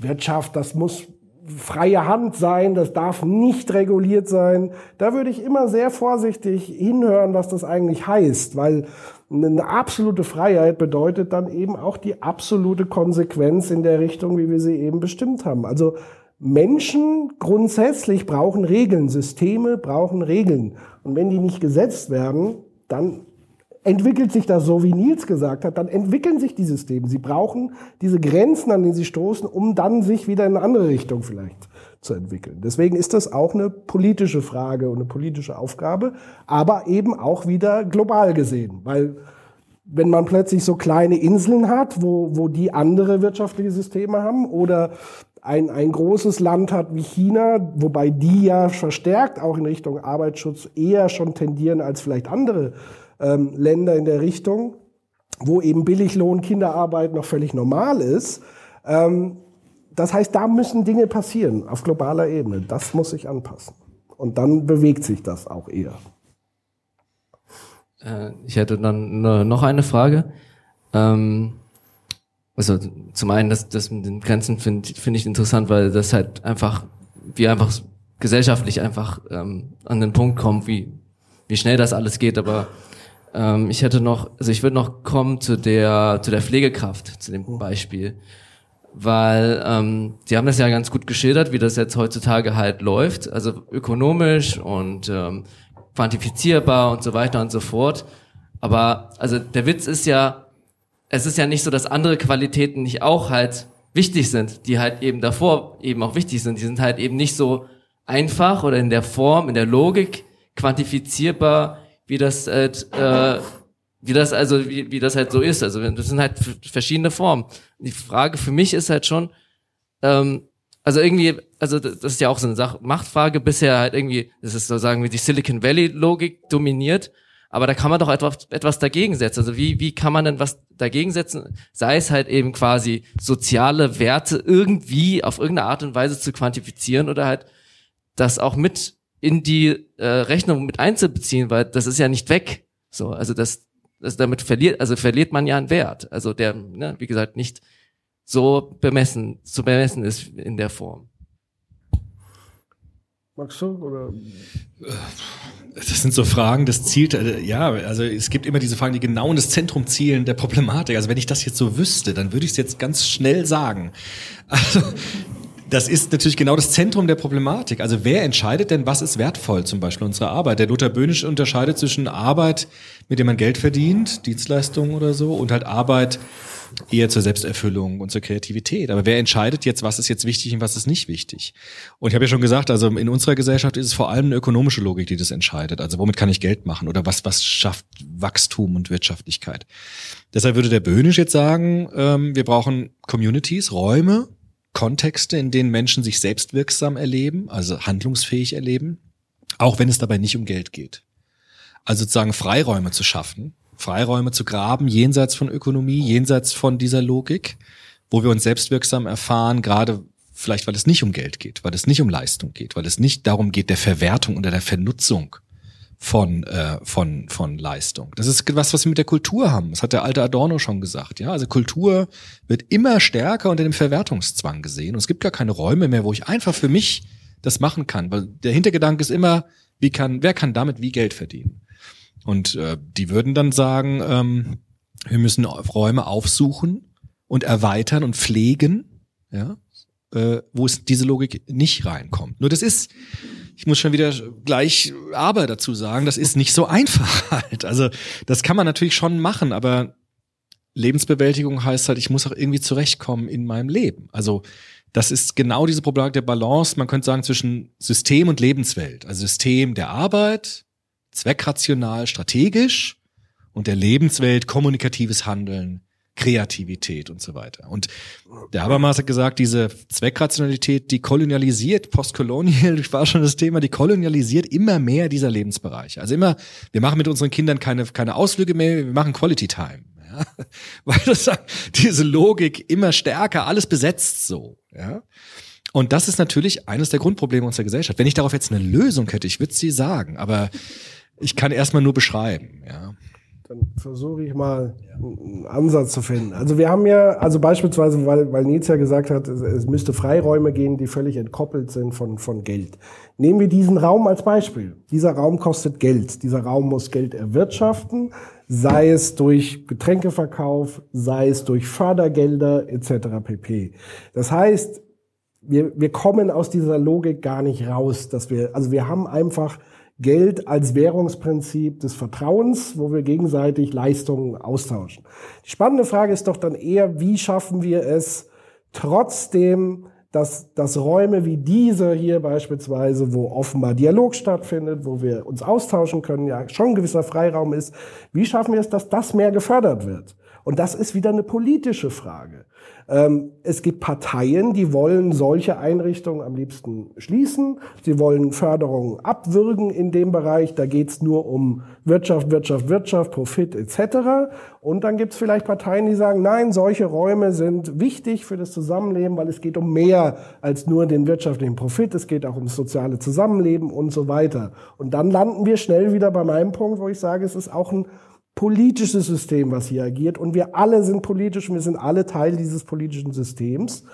Wirtschaft, das muss freie Hand sein, das darf nicht reguliert sein. Da würde ich immer sehr vorsichtig hinhören, was das eigentlich heißt, weil eine absolute Freiheit bedeutet dann eben auch die absolute Konsequenz in der Richtung, wie wir sie eben bestimmt haben. Also Menschen grundsätzlich brauchen Regeln, Systeme brauchen Regeln. Und wenn die nicht gesetzt werden, dann entwickelt sich das so, wie Nils gesagt hat, dann entwickeln sich die Systeme. Sie brauchen diese Grenzen, an denen sie stoßen, um dann sich wieder in eine andere Richtung vielleicht zu entwickeln. Deswegen ist das auch eine politische Frage und eine politische Aufgabe, aber eben auch wieder global gesehen, weil wenn man plötzlich so kleine Inseln hat, wo, wo die andere wirtschaftliche Systeme haben oder ein, ein großes Land hat wie China, wobei die ja verstärkt auch in Richtung Arbeitsschutz eher schon tendieren als vielleicht andere ähm, Länder in der Richtung, wo eben Billiglohn, Kinderarbeit noch völlig normal ist. Ähm, das heißt, da müssen Dinge passieren auf globaler Ebene. Das muss sich anpassen. Und dann bewegt sich das auch eher. Äh, ich hätte dann noch eine Frage. Ähm, also zum einen, das, das mit den Grenzen finde find ich interessant, weil das halt einfach, wir einfach gesellschaftlich einfach ähm, an den Punkt kommen, wie, wie schnell das alles geht, aber ähm, ich hätte noch, also ich würde noch kommen zu der, zu der Pflegekraft, zu dem oh. Beispiel. Weil ähm, die haben das ja ganz gut geschildert, wie das jetzt heutzutage halt läuft. Also ökonomisch und ähm, quantifizierbar und so weiter und so fort. Aber also der Witz ist ja, es ist ja nicht so, dass andere Qualitäten nicht auch halt wichtig sind, die halt eben davor eben auch wichtig sind. Die sind halt eben nicht so einfach oder in der Form, in der Logik quantifizierbar wie das äh, äh, wie das also, wie, wie das halt so ist. Also das sind halt verschiedene Formen. Die Frage für mich ist halt schon, ähm, also irgendwie, also das ist ja auch so eine Sache, Machtfrage bisher halt irgendwie, das ist so sagen wir die Silicon Valley Logik dominiert, aber da kann man doch etwas, etwas dagegen setzen. Also wie, wie kann man denn was dagegen setzen? Sei es halt eben quasi soziale Werte irgendwie auf irgendeine Art und Weise zu quantifizieren oder halt das auch mit in die äh, Rechnung mit einzubeziehen, weil das ist ja nicht weg. So, also das, das damit verliert, also verliert man ja einen Wert. Also der, ne, wie gesagt, nicht so bemessen, zu bemessen ist in der Form. Magst du? Oder? Das sind so Fragen, das zielt, äh, ja, also es gibt immer diese Fragen, die genau in das Zentrum zielen der Problematik. Also wenn ich das jetzt so wüsste, dann würde ich es jetzt ganz schnell sagen. Also das ist natürlich genau das Zentrum der Problematik. Also wer entscheidet denn, was ist wertvoll, zum Beispiel unsere Arbeit? Der Luther Böhnisch unterscheidet zwischen Arbeit, mit der man Geld verdient, Dienstleistungen oder so, und halt Arbeit, eher zur Selbsterfüllung und zur Kreativität. Aber wer entscheidet jetzt, was ist jetzt wichtig und was ist nicht wichtig? Und ich habe ja schon gesagt, also in unserer Gesellschaft ist es vor allem eine ökonomische Logik, die das entscheidet. Also womit kann ich Geld machen oder was, was schafft Wachstum und Wirtschaftlichkeit? Deshalb würde der Böhnisch jetzt sagen, ähm, wir brauchen Communities, Räume, Kontexte, in denen Menschen sich selbstwirksam erleben, also handlungsfähig erleben, auch wenn es dabei nicht um Geld geht. Also sozusagen Freiräume zu schaffen, Freiräume zu graben, jenseits von Ökonomie, jenseits von dieser Logik, wo wir uns selbstwirksam erfahren, gerade vielleicht, weil es nicht um Geld geht, weil es nicht um Leistung geht, weil es nicht darum geht, der Verwertung oder der Vernutzung von, äh, von, von Leistung. Das ist was, was wir mit der Kultur haben. Das hat der alte Adorno schon gesagt. Ja, also Kultur wird immer stärker unter dem Verwertungszwang gesehen. Und es gibt gar keine Räume mehr, wo ich einfach für mich das machen kann. Weil der Hintergedanke ist immer, wie kann, wer kann damit wie Geld verdienen? Und äh, die würden dann sagen, ähm, wir müssen Räume aufsuchen und erweitern und pflegen, ja, äh, wo es diese Logik nicht reinkommt. Nur das ist, ich muss schon wieder gleich aber dazu sagen, das ist nicht so einfach halt. Also das kann man natürlich schon machen, aber Lebensbewältigung heißt halt, ich muss auch irgendwie zurechtkommen in meinem Leben. Also das ist genau diese Problematik der Balance, man könnte sagen, zwischen System und Lebenswelt. Also System der Arbeit, zweckrational, strategisch und der Lebenswelt kommunikatives Handeln, Kreativität und so weiter. Und der Habermas hat gesagt, diese Zweckrationalität, die kolonialisiert, postkolonial war schon das Thema, die kolonialisiert immer mehr dieser Lebensbereiche. Also immer, wir machen mit unseren Kindern keine, keine Ausflüge mehr, wir machen Quality Time. Ja? Weil das diese Logik immer stärker alles besetzt so. Ja? Und das ist natürlich eines der Grundprobleme unserer Gesellschaft. Wenn ich darauf jetzt eine Lösung hätte, ich würde sie sagen, aber ich kann erstmal nur beschreiben, ja. Dann versuche ich mal einen Ansatz zu finden. Also wir haben ja, also beispielsweise, weil, weil Nils ja gesagt hat, es, es müsste Freiräume gehen, die völlig entkoppelt sind von, von Geld. Nehmen wir diesen Raum als Beispiel. Dieser Raum kostet Geld. Dieser Raum muss Geld erwirtschaften, sei es durch Getränkeverkauf, sei es durch Fördergelder etc. pp. Das heißt, wir, wir kommen aus dieser Logik gar nicht raus, dass wir, also wir haben einfach Geld als Währungsprinzip des Vertrauens, wo wir gegenseitig Leistungen austauschen. Die spannende Frage ist doch dann eher, wie schaffen wir es trotzdem, dass, dass Räume wie diese hier beispielsweise, wo offenbar Dialog stattfindet, wo wir uns austauschen können, ja schon ein gewisser Freiraum ist, wie schaffen wir es, dass das mehr gefördert wird? Und das ist wieder eine politische Frage. Ähm, es gibt Parteien, die wollen solche Einrichtungen am liebsten schließen. Sie wollen Förderungen abwürgen in dem Bereich. Da geht's nur um Wirtschaft, Wirtschaft, Wirtschaft, Profit etc. Und dann gibt's vielleicht Parteien, die sagen, nein, solche Räume sind wichtig für das Zusammenleben, weil es geht um mehr als nur den wirtschaftlichen Profit. Es geht auch ums soziale Zusammenleben und so weiter. Und dann landen wir schnell wieder bei meinem Punkt, wo ich sage, es ist auch ein politisches System, was hier agiert. Und wir alle sind politisch und wir sind alle Teil dieses politischen Systems.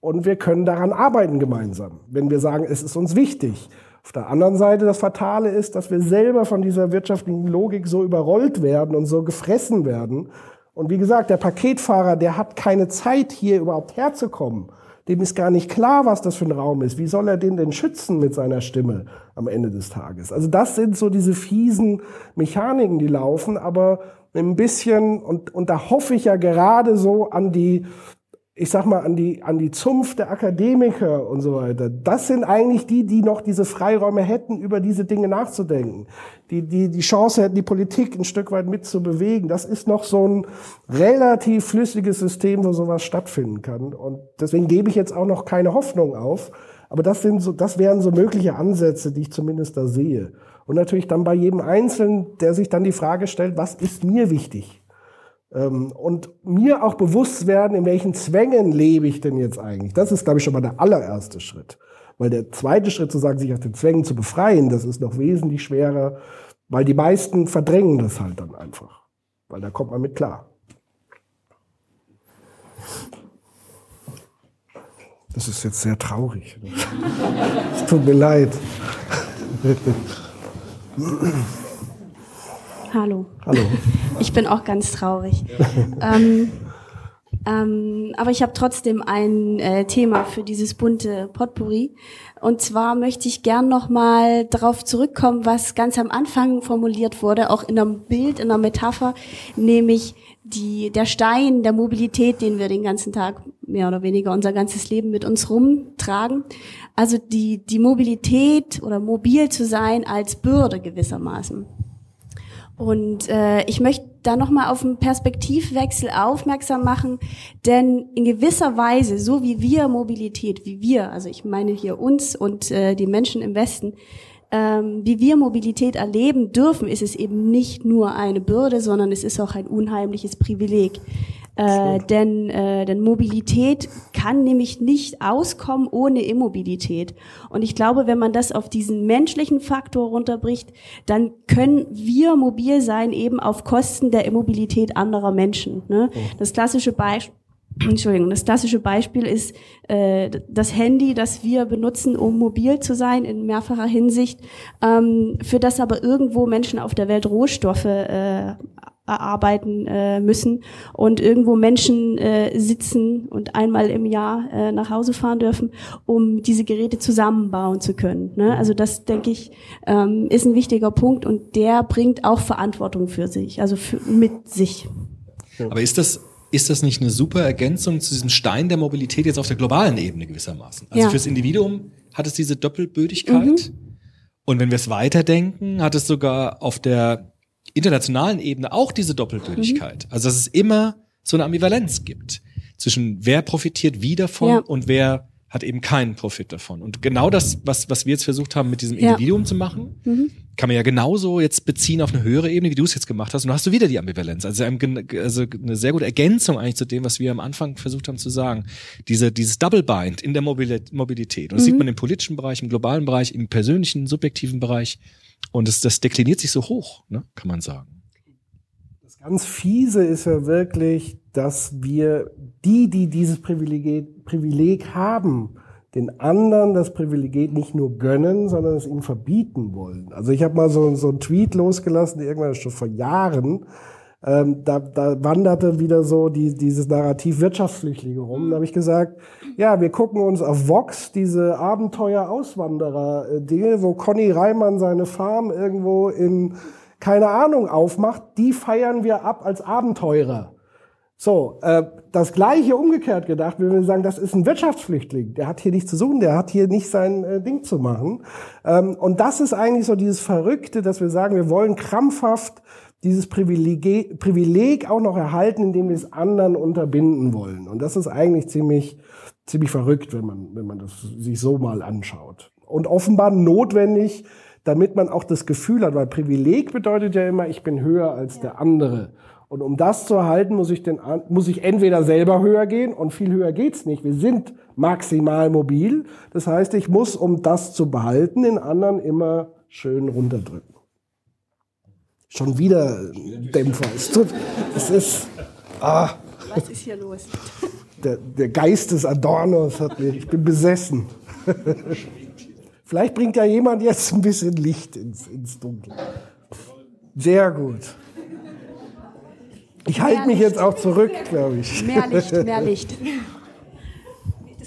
Und wir können daran arbeiten gemeinsam, wenn wir sagen, es ist uns wichtig. Auf der anderen Seite, das Fatale ist, dass wir selber von dieser wirtschaftlichen Logik so überrollt werden und so gefressen werden. Und wie gesagt, der Paketfahrer, der hat keine Zeit, hier überhaupt herzukommen dem ist gar nicht klar, was das für ein Raum ist. Wie soll er den denn schützen mit seiner Stimme am Ende des Tages? Also das sind so diese fiesen Mechaniken, die laufen, aber ein bisschen, und, und da hoffe ich ja gerade so an die, ich sag mal, an die, an die Zunft der Akademiker und so weiter. Das sind eigentlich die, die noch diese Freiräume hätten, über diese Dinge nachzudenken. Die, die, die Chance hätten, die Politik ein Stück weit mitzubewegen. Das ist noch so ein relativ flüssiges System, wo sowas stattfinden kann. Und deswegen gebe ich jetzt auch noch keine Hoffnung auf. Aber das sind so, das wären so mögliche Ansätze, die ich zumindest da sehe. Und natürlich dann bei jedem Einzelnen, der sich dann die Frage stellt, was ist mir wichtig? Ähm, und mir auch bewusst werden, in welchen Zwängen lebe ich denn jetzt eigentlich. Das ist, glaube ich, schon mal der allererste Schritt. Weil der zweite Schritt, zu sagen, sich aus den Zwängen zu befreien, das ist noch wesentlich schwerer, weil die meisten verdrängen das halt dann einfach. Weil da kommt man mit klar. Das ist jetzt sehr traurig. Es tut mir leid. Hallo. Hallo. Ich bin auch ganz traurig. ähm, ähm, aber ich habe trotzdem ein äh, Thema für dieses bunte Potpourri. Und zwar möchte ich gern nochmal darauf zurückkommen, was ganz am Anfang formuliert wurde, auch in einem Bild, in einer Metapher, nämlich die, der Stein der Mobilität, den wir den ganzen Tag mehr oder weniger unser ganzes Leben mit uns rumtragen. Also die, die Mobilität oder mobil zu sein als Bürde gewissermaßen. Und äh, ich möchte da nochmal auf einen Perspektivwechsel aufmerksam machen, denn in gewisser Weise, so wie wir Mobilität, wie wir, also ich meine hier uns und äh, die Menschen im Westen, ähm, wie wir Mobilität erleben dürfen, ist es eben nicht nur eine Bürde, sondern es ist auch ein unheimliches Privileg. Äh, denn, äh, denn Mobilität kann nämlich nicht auskommen ohne Immobilität. Und ich glaube, wenn man das auf diesen menschlichen Faktor runterbricht, dann können wir mobil sein eben auf Kosten der Immobilität anderer Menschen. Ne? Oh. Das klassische Beispiel Entschuldigung, das klassische Beispiel ist äh, das Handy, das wir benutzen, um mobil zu sein in mehrfacher Hinsicht, ähm, für das aber irgendwo Menschen auf der Welt Rohstoffe äh, erarbeiten äh, müssen und irgendwo Menschen äh, sitzen und einmal im Jahr äh, nach Hause fahren dürfen, um diese Geräte zusammenbauen zu können. Ne? Also das, denke ich, ähm, ist ein wichtiger Punkt und der bringt auch Verantwortung für sich, also für, mit sich. Aber ist das ist das nicht eine super Ergänzung zu diesem Stein der Mobilität jetzt auf der globalen Ebene gewissermaßen? Also ja. fürs Individuum hat es diese Doppelbödigkeit. Mhm. Und wenn wir es weiterdenken, hat es sogar auf der internationalen Ebene auch diese Doppelbödigkeit. Mhm. Also dass es immer so eine Ambivalenz gibt zwischen wer profitiert wie davon ja. und wer hat eben keinen Profit davon. Und genau das, was, was wir jetzt versucht haben, mit diesem Individuum ja. zu machen, mhm. kann man ja genauso jetzt beziehen auf eine höhere Ebene, wie du es jetzt gemacht hast. Und du hast du wieder die Ambivalenz. Also, also eine sehr gute Ergänzung eigentlich zu dem, was wir am Anfang versucht haben zu sagen. Diese, dieses Double Bind in der Mobilität. Und das mhm. sieht man im politischen Bereich, im globalen Bereich, im persönlichen, subjektiven Bereich. Und das, das dekliniert sich so hoch, ne, kann man sagen. Das ganz fiese ist ja wirklich, dass wir die, die dieses Privileg, Privileg haben, den anderen das Privileg nicht nur gönnen, sondern es ihnen verbieten wollen. Also ich habe mal so, so einen Tweet losgelassen, irgendwann schon vor Jahren, ähm, da, da wanderte wieder so die, dieses Narrativ Wirtschaftsflüchtlinge rum. Da habe ich gesagt, ja, wir gucken uns auf Vox diese Abenteuer-Auswanderer-Dinge, wo Conny Reimann seine Farm irgendwo in, keine Ahnung, aufmacht, die feiern wir ab als Abenteurer. So, äh, das gleiche umgekehrt gedacht, wenn wir sagen, das ist ein Wirtschaftsflüchtling, der hat hier nichts zu suchen, der hat hier nicht sein äh, Ding zu machen. Ähm, und das ist eigentlich so dieses Verrückte, dass wir sagen, wir wollen krampfhaft dieses Privileg, Privileg auch noch erhalten, indem wir es anderen unterbinden wollen. Und das ist eigentlich ziemlich, ziemlich verrückt, wenn man, wenn man das sich so mal anschaut. Und offenbar notwendig, damit man auch das Gefühl hat, weil Privileg bedeutet ja immer, ich bin höher als der andere. Und um das zu erhalten, muss ich, den, muss ich entweder selber höher gehen und viel höher geht's nicht. Wir sind maximal mobil. Das heißt, ich muss, um das zu behalten, den anderen immer schön runterdrücken. Schon wieder Dämpfer. Es, tut, es ist. Ah. Was ist hier los? Der, der Geist des Adornos hat mich. Ich bin besessen. Vielleicht bringt ja jemand jetzt ein bisschen Licht ins, ins Dunkel. Sehr gut. Ich halte mich jetzt auch zurück, glaube ich. Mehr Licht, mehr Licht.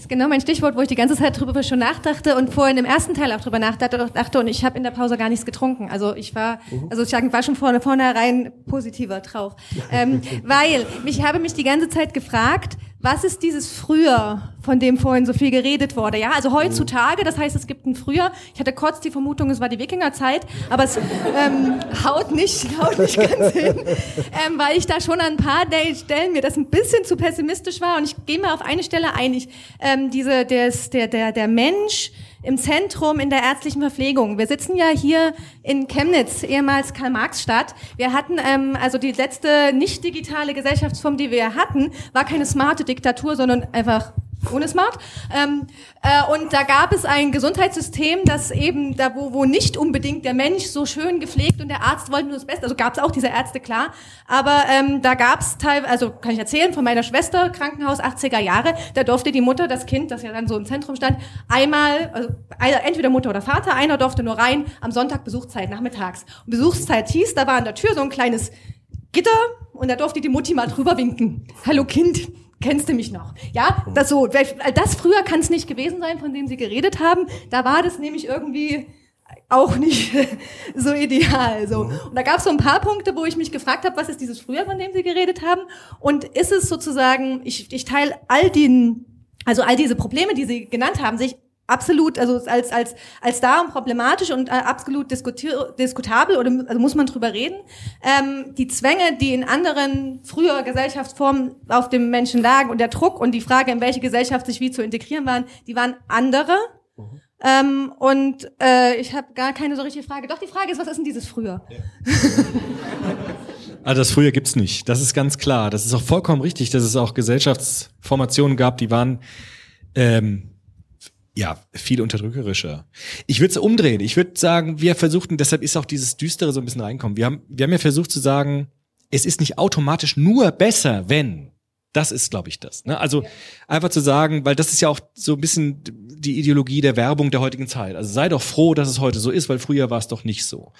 Das ist genau mein Stichwort, wo ich die ganze Zeit drüber schon nachdachte und vorhin im ersten Teil auch drüber nachdachte und ich habe in der Pause gar nichts getrunken. Also ich war, mhm. also ich war schon vorne vornherein positiver Trauch, ähm, weil mich habe mich die ganze Zeit gefragt, was ist dieses Früher, von dem vorhin so viel geredet wurde? Ja, also heutzutage, das heißt, es gibt ein Früher. Ich hatte kurz die Vermutung, es war die Wikingerzeit, aber es ähm, haut nicht, haut nicht ganz hin, ähm, weil ich da schon an ein paar Stellen mir das ein bisschen zu pessimistisch war. Und ich gehe mal auf eine Stelle ein. Ich, ähm, diese, der, der, der Mensch im Zentrum in der ärztlichen Verpflegung. Wir sitzen ja hier in Chemnitz, ehemals Karl-Marx-Stadt. Wir hatten, ähm, also die letzte nicht digitale Gesellschaftsform, die wir hatten, war keine smarte Diktatur, sondern einfach ohne Smart. Ähm, äh, und da gab es ein Gesundheitssystem, das eben da, wo, wo nicht unbedingt der Mensch so schön gepflegt und der Arzt wollte nur das Beste. Also gab es auch diese Ärzte, klar. Aber ähm, da gab es teilweise, also kann ich erzählen, von meiner Schwester, Krankenhaus 80er Jahre, da durfte die Mutter, das Kind, das ja dann so im Zentrum stand, einmal, also entweder Mutter oder Vater, einer durfte nur rein, am Sonntag Besuchszeit, nachmittags. Und Besuchszeit hieß, da war an der Tür so ein kleines Gitter und da durfte die Mutti mal drüber winken. Hallo Kind kennst du mich noch? Ja, das so, das früher kann es nicht gewesen sein, von dem Sie geredet haben. Da war das nämlich irgendwie auch nicht so ideal. So. Und da gab es so ein paar Punkte, wo ich mich gefragt habe, was ist dieses früher, von dem Sie geredet haben? Und ist es sozusagen, ich, ich teile all den, also all diese Probleme, die Sie genannt haben, sich absolut, also als als als da problematisch und äh, absolut diskutabel oder also muss man drüber reden. Ähm, die Zwänge, die in anderen früher Gesellschaftsformen auf dem Menschen lagen und der Druck und die Frage, in welche Gesellschaft sich wie zu integrieren waren, die waren andere. Mhm. Ähm, und äh, ich habe gar keine so richtige Frage. Doch die Frage ist, was ist denn dieses früher? Ja. Also das früher gibt's nicht. Das ist ganz klar. Das ist auch vollkommen richtig, dass es auch Gesellschaftsformationen gab, die waren ähm, ja, viel unterdrückerischer. Ich würde es umdrehen. Ich würde sagen, wir versuchten, deshalb ist auch dieses Düstere so ein bisschen reinkommen. Wir haben, wir haben ja versucht zu sagen, es ist nicht automatisch nur besser, wenn. Das ist, glaube ich, das. Ne? Also ja. einfach zu sagen, weil das ist ja auch so ein bisschen die Ideologie der Werbung der heutigen Zeit. Also sei doch froh, dass es heute so ist, weil früher war es doch nicht so.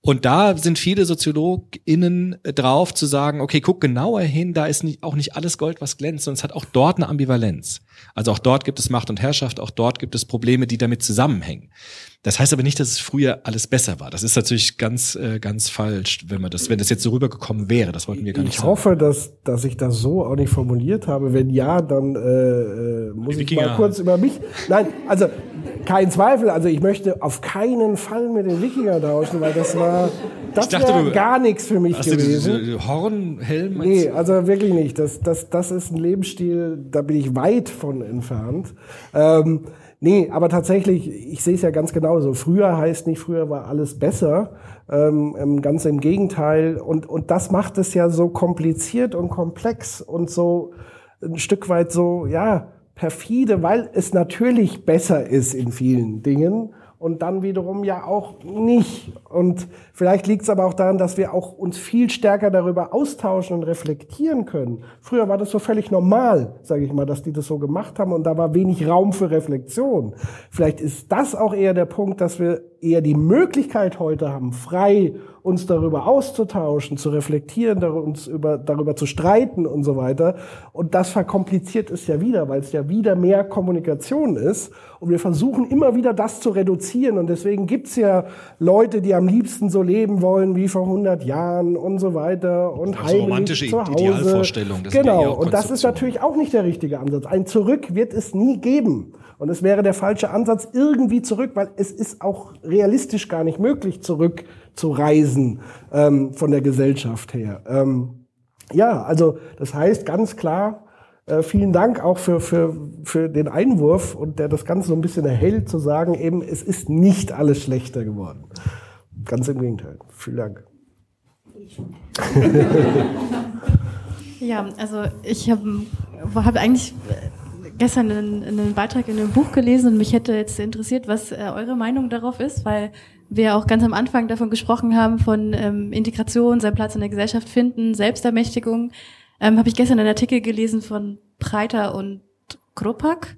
Und da sind viele SoziologInnen drauf zu sagen, okay, guck genauer hin, da ist nicht, auch nicht alles Gold, was glänzt, sondern es hat auch dort eine Ambivalenz. Also auch dort gibt es Macht und Herrschaft, auch dort gibt es Probleme, die damit zusammenhängen. Das heißt aber nicht, dass es früher alles besser war. Das ist natürlich ganz, äh, ganz falsch, wenn man das, wenn das jetzt so rübergekommen wäre. Das wollten wir gar nicht ich sagen. Hoffe, dass, dass ich das so auch nicht formuliert habe. Wenn ja, dann äh, äh muss ich mal kurz über mich. Nein, also kein Zweifel. Also ich möchte auf keinen Fall mit den Wikinger tauschen, weil das war, das wäre gar nichts für mich gewesen. Du, du, Horn, Helm? Nee, also wirklich nicht. Das, das, das ist ein Lebensstil, da bin ich weit von entfernt. Ähm, Nee, aber tatsächlich, ich sehe es ja ganz genauso. Früher heißt nicht, früher war alles besser. Ähm, ganz im Gegenteil. Und, und das macht es ja so kompliziert und komplex und so ein Stück weit so, ja, perfide, weil es natürlich besser ist in vielen Dingen und dann wiederum ja auch nicht. Und vielleicht liegt es aber auch daran, dass wir auch uns viel stärker darüber austauschen und reflektieren können. Früher war das so völlig normal, sage ich mal, dass die das so gemacht haben und da war wenig Raum für Reflexion. Vielleicht ist das auch eher der Punkt, dass wir eher die Möglichkeit heute haben, frei uns darüber auszutauschen, zu reflektieren, uns über, darüber zu streiten und so weiter. Und das verkompliziert es ja wieder, weil es ja wieder mehr Kommunikation ist. Und wir versuchen immer wieder das zu reduzieren. Und deswegen gibt's ja Leute, die am liebsten so leben wollen wie vor 100 Jahren und so weiter. Und also romantische zu Hause. Idealvorstellung. Das genau. Und das ist natürlich auch nicht der richtige Ansatz. Ein Zurück wird es nie geben. Und es wäre der falsche Ansatz irgendwie zurück, weil es ist auch realistisch gar nicht möglich, zurück zu reisen ähm, von der Gesellschaft her. Ähm, ja, also das heißt ganz klar, äh, vielen Dank auch für, für, für den Einwurf und der das Ganze so ein bisschen erhält, zu sagen, eben, es ist nicht alles schlechter geworden. Ganz im Gegenteil. Vielen Dank. ja, also ich habe hab eigentlich gestern einen, einen Beitrag in einem Buch gelesen und mich hätte jetzt interessiert, was äh, eure Meinung darauf ist, weil wir auch ganz am Anfang davon gesprochen haben, von ähm, Integration, seinen Platz in der Gesellschaft finden, Selbstermächtigung. Ähm, Habe ich gestern einen Artikel gelesen von Breiter und Kropak.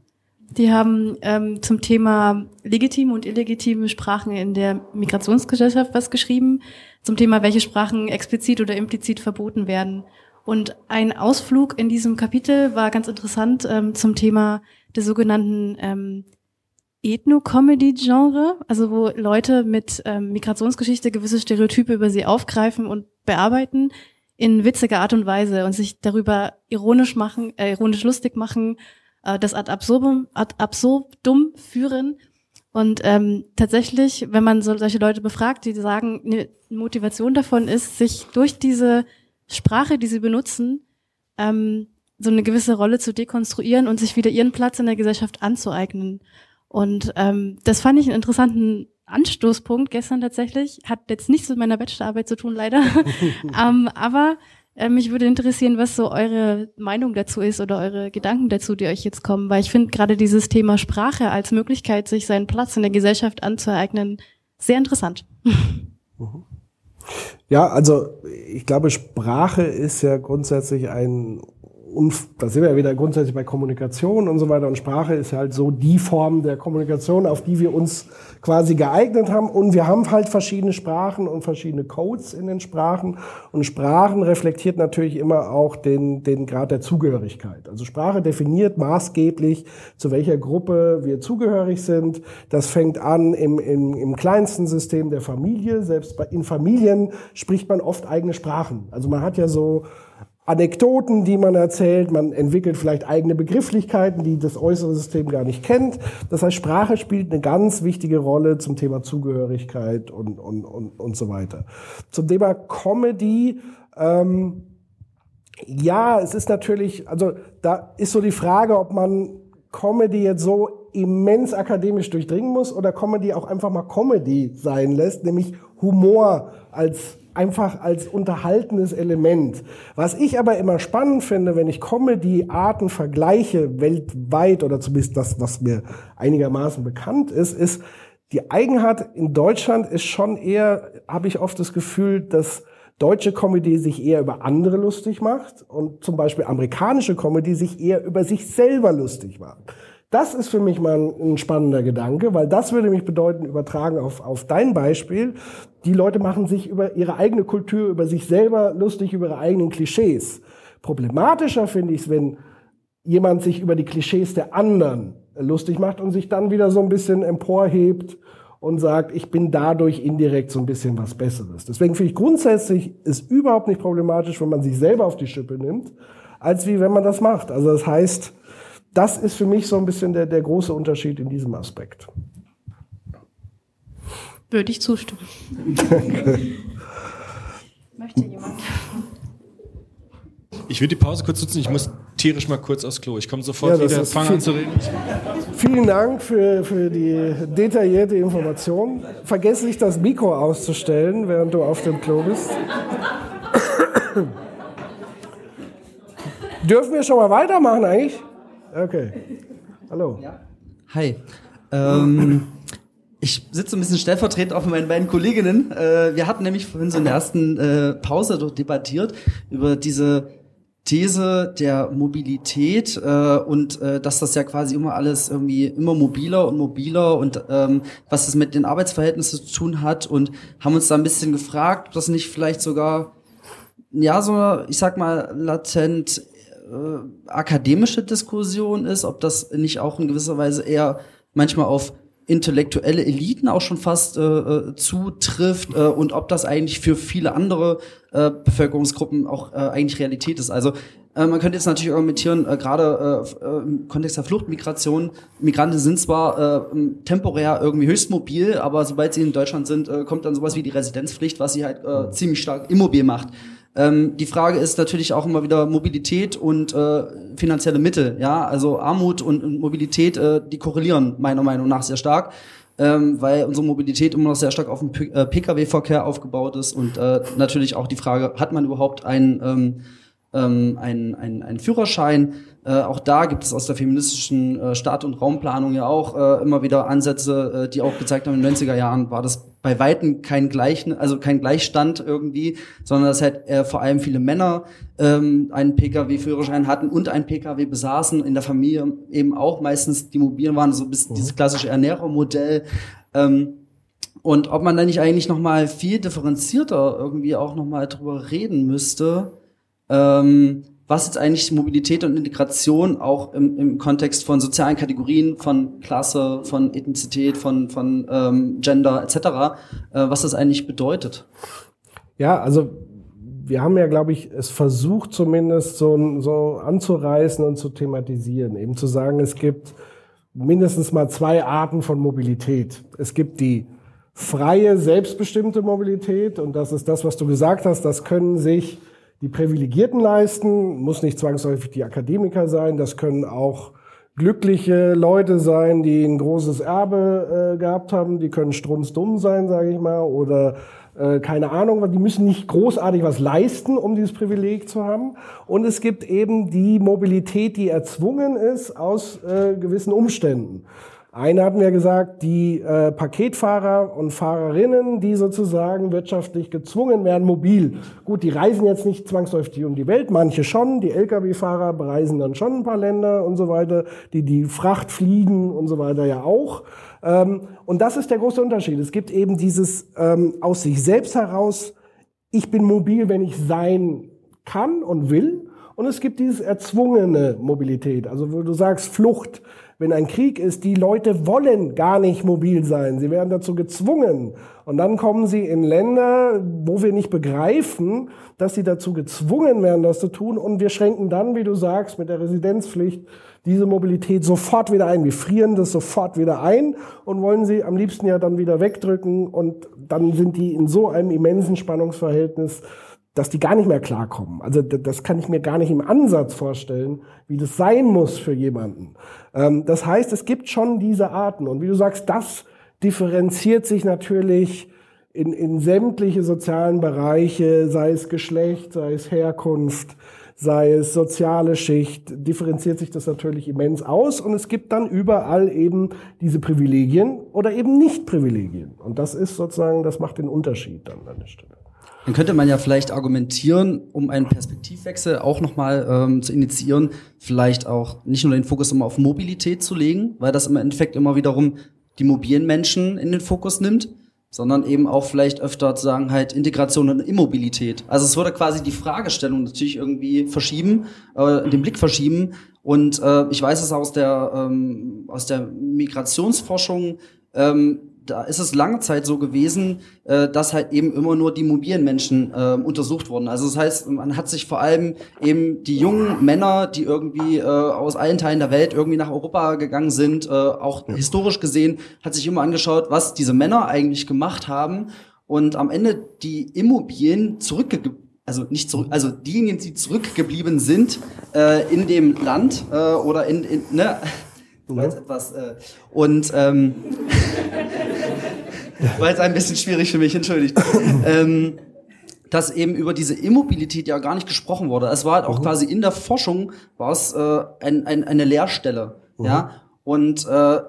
Die haben ähm, zum Thema legitime und illegitime Sprachen in der Migrationsgesellschaft was geschrieben, zum Thema, welche Sprachen explizit oder implizit verboten werden. Und ein Ausflug in diesem Kapitel war ganz interessant ähm, zum Thema der sogenannten ähm, Ethno-Comedy-Genre, also wo Leute mit ähm, Migrationsgeschichte gewisse Stereotype über sie aufgreifen und bearbeiten, in witziger Art und Weise und sich darüber ironisch machen, äh, ironisch lustig machen, äh, das ad absurdum, ad absurdum führen. Und ähm, tatsächlich, wenn man so, solche Leute befragt, die sagen, eine Motivation davon ist, sich durch diese Sprache, die sie benutzen, ähm, so eine gewisse Rolle zu dekonstruieren und sich wieder ihren Platz in der Gesellschaft anzueignen. Und ähm, das fand ich einen interessanten Anstoßpunkt gestern tatsächlich. Hat jetzt nichts mit meiner Bachelorarbeit zu tun, leider. ähm, aber äh, mich würde interessieren, was so eure Meinung dazu ist oder eure Gedanken dazu, die euch jetzt kommen. Weil ich finde gerade dieses Thema Sprache als Möglichkeit, sich seinen Platz in der Gesellschaft anzueignen, sehr interessant. Ja, also ich glaube, Sprache ist ja grundsätzlich ein und da sind wir ja wieder grundsätzlich bei Kommunikation und so weiter. Und Sprache ist halt so die Form der Kommunikation, auf die wir uns quasi geeignet haben. Und wir haben halt verschiedene Sprachen und verschiedene Codes in den Sprachen. Und Sprachen reflektiert natürlich immer auch den, den Grad der Zugehörigkeit. Also Sprache definiert maßgeblich, zu welcher Gruppe wir zugehörig sind. Das fängt an im, im, im kleinsten System der Familie. Selbst in Familien spricht man oft eigene Sprachen. Also man hat ja so Anekdoten, die man erzählt, man entwickelt vielleicht eigene Begrifflichkeiten, die das äußere System gar nicht kennt. Das heißt, Sprache spielt eine ganz wichtige Rolle zum Thema Zugehörigkeit und, und, und, und so weiter. Zum Thema Comedy, ähm, ja, es ist natürlich, also da ist so die Frage, ob man Comedy jetzt so immens akademisch durchdringen muss oder Comedy auch einfach mal Comedy sein lässt, nämlich Humor als einfach als unterhaltendes Element. Was ich aber immer spannend finde, wenn ich Comedy-Arten vergleiche weltweit oder zumindest das, was mir einigermaßen bekannt ist, ist die Eigenheit in Deutschland ist schon eher, habe ich oft das Gefühl, dass deutsche Comedy sich eher über andere lustig macht und zum Beispiel amerikanische Comedy sich eher über sich selber lustig macht. Das ist für mich mal ein, spannender Gedanke, weil das würde mich bedeuten, übertragen auf, auf dein Beispiel. Die Leute machen sich über ihre eigene Kultur, über sich selber lustig, über ihre eigenen Klischees. Problematischer finde ich es, wenn jemand sich über die Klischees der anderen lustig macht und sich dann wieder so ein bisschen emporhebt und sagt, ich bin dadurch indirekt so ein bisschen was Besseres. Deswegen finde ich grundsätzlich ist überhaupt nicht problematisch, wenn man sich selber auf die Schippe nimmt, als wie wenn man das macht. Also das heißt, das ist für mich so ein bisschen der, der große Unterschied in diesem Aspekt. Würde ich zustimmen. Danke. Möchte jemand? Ich will die Pause kurz nutzen. Ich muss tierisch mal kurz aufs Klo. Ich komme sofort Ja, wieder. ist Fang viel- an zu reden. Vielen Dank für, für die detaillierte Information. Vergiss nicht, das Mikro auszustellen, während du auf dem Klo bist. Dürfen wir schon mal weitermachen eigentlich? Okay. Hallo. Hi. Ähm, ich sitze ein bisschen stellvertretend auch für meine beiden Kolleginnen. Äh, wir hatten nämlich vorhin so in der ersten äh, Pause doch debattiert über diese These der Mobilität äh, und äh, dass das ja quasi immer alles irgendwie immer mobiler und mobiler und ähm, was das mit den Arbeitsverhältnissen zu tun hat und haben uns da ein bisschen gefragt, ob das nicht vielleicht sogar ja so eine, ich sag mal latent äh, akademische Diskussion ist, ob das nicht auch in gewisser Weise eher manchmal auf intellektuelle Eliten auch schon fast äh, äh, zutrifft äh, und ob das eigentlich für viele andere äh, Bevölkerungsgruppen auch äh, eigentlich Realität ist. Also äh, man könnte jetzt natürlich argumentieren, äh, gerade äh, äh, im Kontext der Fluchtmigration, Migranten sind zwar äh, temporär irgendwie höchst mobil, aber sobald sie in Deutschland sind, äh, kommt dann sowas wie die Residenzpflicht, was sie halt äh, ziemlich stark immobil macht. Ähm, die Frage ist natürlich auch immer wieder Mobilität und äh, finanzielle Mittel. Ja, also Armut und, und Mobilität, äh, die korrelieren meiner Meinung nach sehr stark, ähm, weil unsere Mobilität immer noch sehr stark auf dem äh, Pkw-Verkehr aufgebaut ist und äh, natürlich auch die Frage, hat man überhaupt einen ähm, ähm, einen, einen, einen Führerschein. Äh, auch da gibt es aus der feministischen äh, Stadt- und Raumplanung ja auch äh, immer wieder Ansätze, äh, die auch gezeigt haben, in den 90er Jahren war das bei Weitem kein Gleich, also kein Gleichstand irgendwie, sondern dass halt äh, vor allem viele Männer ähm, einen Pkw-Führerschein hatten und einen Pkw besaßen, in der Familie eben auch meistens die mobilen waren, so bis dieses klassische Ernährermodell. Ähm, und ob man da nicht eigentlich noch mal viel differenzierter irgendwie auch noch mal drüber reden müsste, ähm, was jetzt eigentlich Mobilität und Integration auch im, im Kontext von sozialen Kategorien, von Klasse, von Ethnizität, von, von ähm, Gender etc., äh, was das eigentlich bedeutet. Ja, also wir haben ja, glaube ich, es versucht zumindest so, so anzureißen und zu thematisieren, eben zu sagen, es gibt mindestens mal zwei Arten von Mobilität. Es gibt die freie, selbstbestimmte Mobilität und das ist das, was du gesagt hast, das können sich die Privilegierten leisten, muss nicht zwangsläufig die Akademiker sein, das können auch glückliche Leute sein, die ein großes Erbe äh, gehabt haben, die können strunzdumm sein, sage ich mal, oder äh, keine Ahnung, die müssen nicht großartig was leisten, um dieses Privileg zu haben. Und es gibt eben die Mobilität, die erzwungen ist aus äh, gewissen Umständen. Eine hatten wir gesagt, die äh, Paketfahrer und Fahrerinnen, die sozusagen wirtschaftlich gezwungen werden, mobil. Gut, die reisen jetzt nicht zwangsläufig um die Welt, manche schon. Die Lkw-Fahrer bereisen dann schon ein paar Länder und so weiter. Die die Fracht fliegen und so weiter ja auch. Ähm, und das ist der große Unterschied. Es gibt eben dieses ähm, aus sich selbst heraus, ich bin mobil, wenn ich sein kann und will. Und es gibt dieses erzwungene Mobilität, also wo du sagst Flucht wenn ein Krieg ist, die Leute wollen gar nicht mobil sein. Sie werden dazu gezwungen. Und dann kommen sie in Länder, wo wir nicht begreifen, dass sie dazu gezwungen werden, das zu tun. Und wir schränken dann, wie du sagst, mit der Residenzpflicht diese Mobilität sofort wieder ein. Wir frieren das sofort wieder ein und wollen sie am liebsten ja dann wieder wegdrücken. Und dann sind die in so einem immensen Spannungsverhältnis, dass die gar nicht mehr klarkommen. Also das kann ich mir gar nicht im Ansatz vorstellen, wie das sein muss für jemanden. Ähm, das heißt, es gibt schon diese Arten. Und wie du sagst, das differenziert sich natürlich in, in sämtliche sozialen Bereiche, sei es Geschlecht, sei es Herkunft, sei es soziale Schicht, differenziert sich das natürlich immens aus. Und es gibt dann überall eben diese Privilegien oder eben Nicht-Privilegien. Und das ist sozusagen, das macht den Unterschied dann an der Stelle. Dann könnte man ja vielleicht argumentieren, um einen Perspektivwechsel auch nochmal ähm, zu initiieren, vielleicht auch nicht nur den Fokus immer auf Mobilität zu legen, weil das im Endeffekt immer wiederum die mobilen Menschen in den Fokus nimmt, sondern eben auch vielleicht öfter zu sagen halt Integration und Immobilität. Also es würde quasi die Fragestellung natürlich irgendwie verschieben, äh, den Blick verschieben. Und äh, ich weiß es aus der ähm, aus der Migrationsforschung. Ähm, da ist es lange Zeit so gewesen, äh, dass halt eben immer nur die mobilen Menschen äh, untersucht wurden. Also das heißt, man hat sich vor allem eben die jungen Männer, die irgendwie äh, aus allen Teilen der Welt irgendwie nach Europa gegangen sind, äh, auch ja. historisch gesehen, hat sich immer angeschaut, was diese Männer eigentlich gemacht haben. Und am Ende die Immobilien zurückgegeben also nicht zurück, also diejenigen, die zurückgeblieben sind äh, in dem Land äh, oder in, in ne, Du meinst etwas. Äh, und ähm, war jetzt ein bisschen schwierig für mich, entschuldigt. ähm, dass eben über diese Immobilität ja gar nicht gesprochen wurde. Es war halt auch mhm. quasi in der Forschung war es äh, ein, ein, eine Leerstelle. Mhm. Ja. Und äh,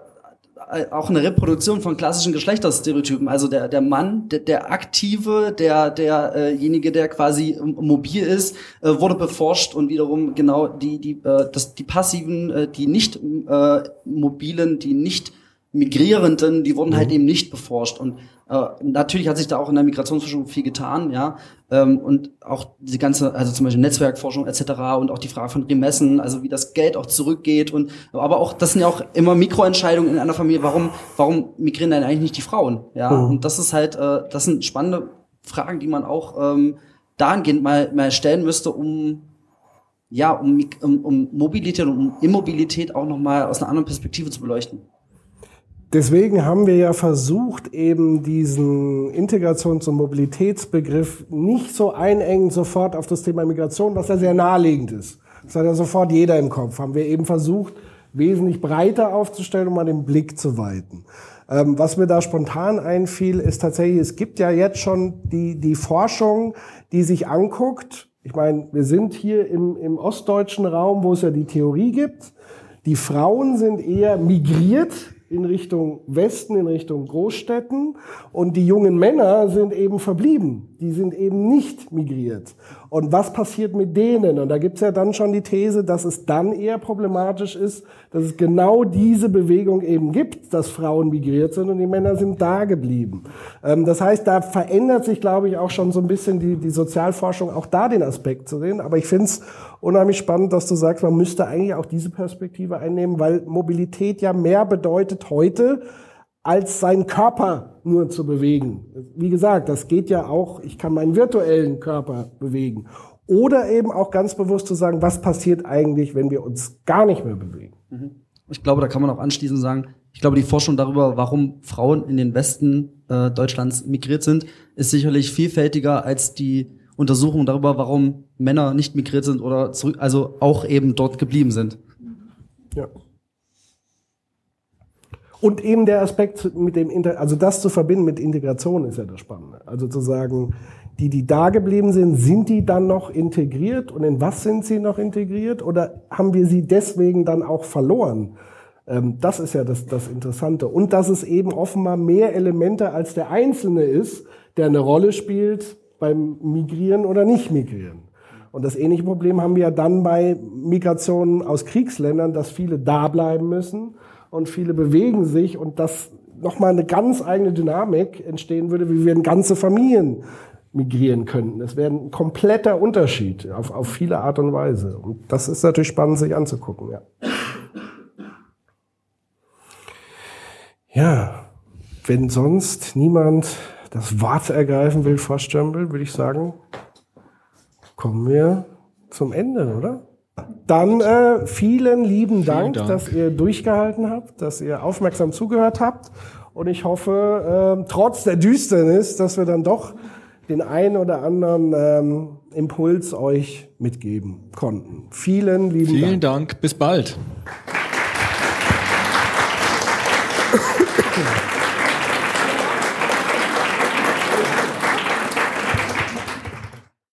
äh, auch eine Reproduktion von klassischen Geschlechterstereotypen. Also der, der Mann, der, der Aktive, der, derjenige, der quasi mobil ist, äh, wurde beforscht und wiederum genau die, die, äh, das, die passiven, äh, die nicht äh, mobilen, die nicht Migrierenden, die wurden halt mhm. eben nicht beforscht. Und äh, natürlich hat sich da auch in der Migrationsforschung viel getan, ja. Ähm, und auch die ganze, also zum Beispiel Netzwerkforschung etc. und auch die Frage von Remessen, also wie das Geld auch zurückgeht und aber auch, das sind ja auch immer Mikroentscheidungen in einer Familie, warum, warum migrieren denn eigentlich nicht die Frauen? Ja. Mhm. Und das ist halt, äh, das sind spannende Fragen, die man auch ähm, dahingehend mal, mal stellen müsste, um ja, um, um, um Mobilität und um Immobilität auch nochmal aus einer anderen Perspektive zu beleuchten. Deswegen haben wir ja versucht, eben diesen Integrations- und Mobilitätsbegriff nicht so einengend sofort auf das Thema Migration, was ja sehr naheliegend ist. Das hat ja sofort jeder im Kopf. Haben wir eben versucht, wesentlich breiter aufzustellen, um mal den Blick zu weiten. Ähm, was mir da spontan einfiel, ist tatsächlich, es gibt ja jetzt schon die, die Forschung, die sich anguckt. Ich meine, wir sind hier im, im ostdeutschen Raum, wo es ja die Theorie gibt. Die Frauen sind eher migriert in Richtung Westen, in Richtung Großstädten. Und die jungen Männer sind eben verblieben. Die sind eben nicht migriert. Und was passiert mit denen? Und da gibt's ja dann schon die These, dass es dann eher problematisch ist, dass es genau diese Bewegung eben gibt, dass Frauen migriert sind und die Männer sind da geblieben. Ähm, das heißt, da verändert sich, glaube ich, auch schon so ein bisschen die, die Sozialforschung, auch da den Aspekt zu sehen. Aber ich finde es unheimlich spannend, dass du sagst, man müsste eigentlich auch diese Perspektive einnehmen, weil Mobilität ja mehr bedeutet heute als seinen Körper nur zu bewegen. Wie gesagt, das geht ja auch, ich kann meinen virtuellen Körper bewegen. Oder eben auch ganz bewusst zu sagen, was passiert eigentlich, wenn wir uns gar nicht mehr bewegen. Ich glaube, da kann man auch anschließend sagen, ich glaube, die Forschung darüber, warum Frauen in den Westen äh, Deutschlands migriert sind, ist sicherlich vielfältiger als die Untersuchung darüber, warum Männer nicht migriert sind oder zurück, also auch eben dort geblieben sind. Ja. Und eben der Aspekt mit dem, Inter also das zu verbinden mit Integration ist ja das Spannende. Also zu sagen, die, die da geblieben sind, sind die dann noch integriert und in was sind sie noch integriert oder haben wir sie deswegen dann auch verloren? Ähm, das ist ja das, das Interessante. Und dass es eben offenbar mehr Elemente als der Einzelne ist, der eine Rolle spielt beim Migrieren oder nicht Migrieren. Und das ähnliche Problem haben wir ja dann bei Migrationen aus Kriegsländern, dass viele da bleiben müssen und viele bewegen sich und dass nochmal eine ganz eigene Dynamik entstehen würde, wie wir ganze Familien migrieren könnten. Das wäre ein kompletter Unterschied auf, auf viele Art und Weise. Und das ist natürlich spannend, sich anzugucken. Ja, ja wenn sonst niemand das Wort ergreifen will, Frau Stömbel, würde ich sagen, kommen wir zum Ende, oder? Dann äh, vielen lieben Dank, Dank. dass ihr durchgehalten habt, dass ihr aufmerksam zugehört habt. Und ich hoffe, äh, trotz der Düsternis, dass wir dann doch den einen oder anderen ähm, Impuls euch mitgeben konnten. Vielen lieben Vielen Dank. Dank. Bis bald.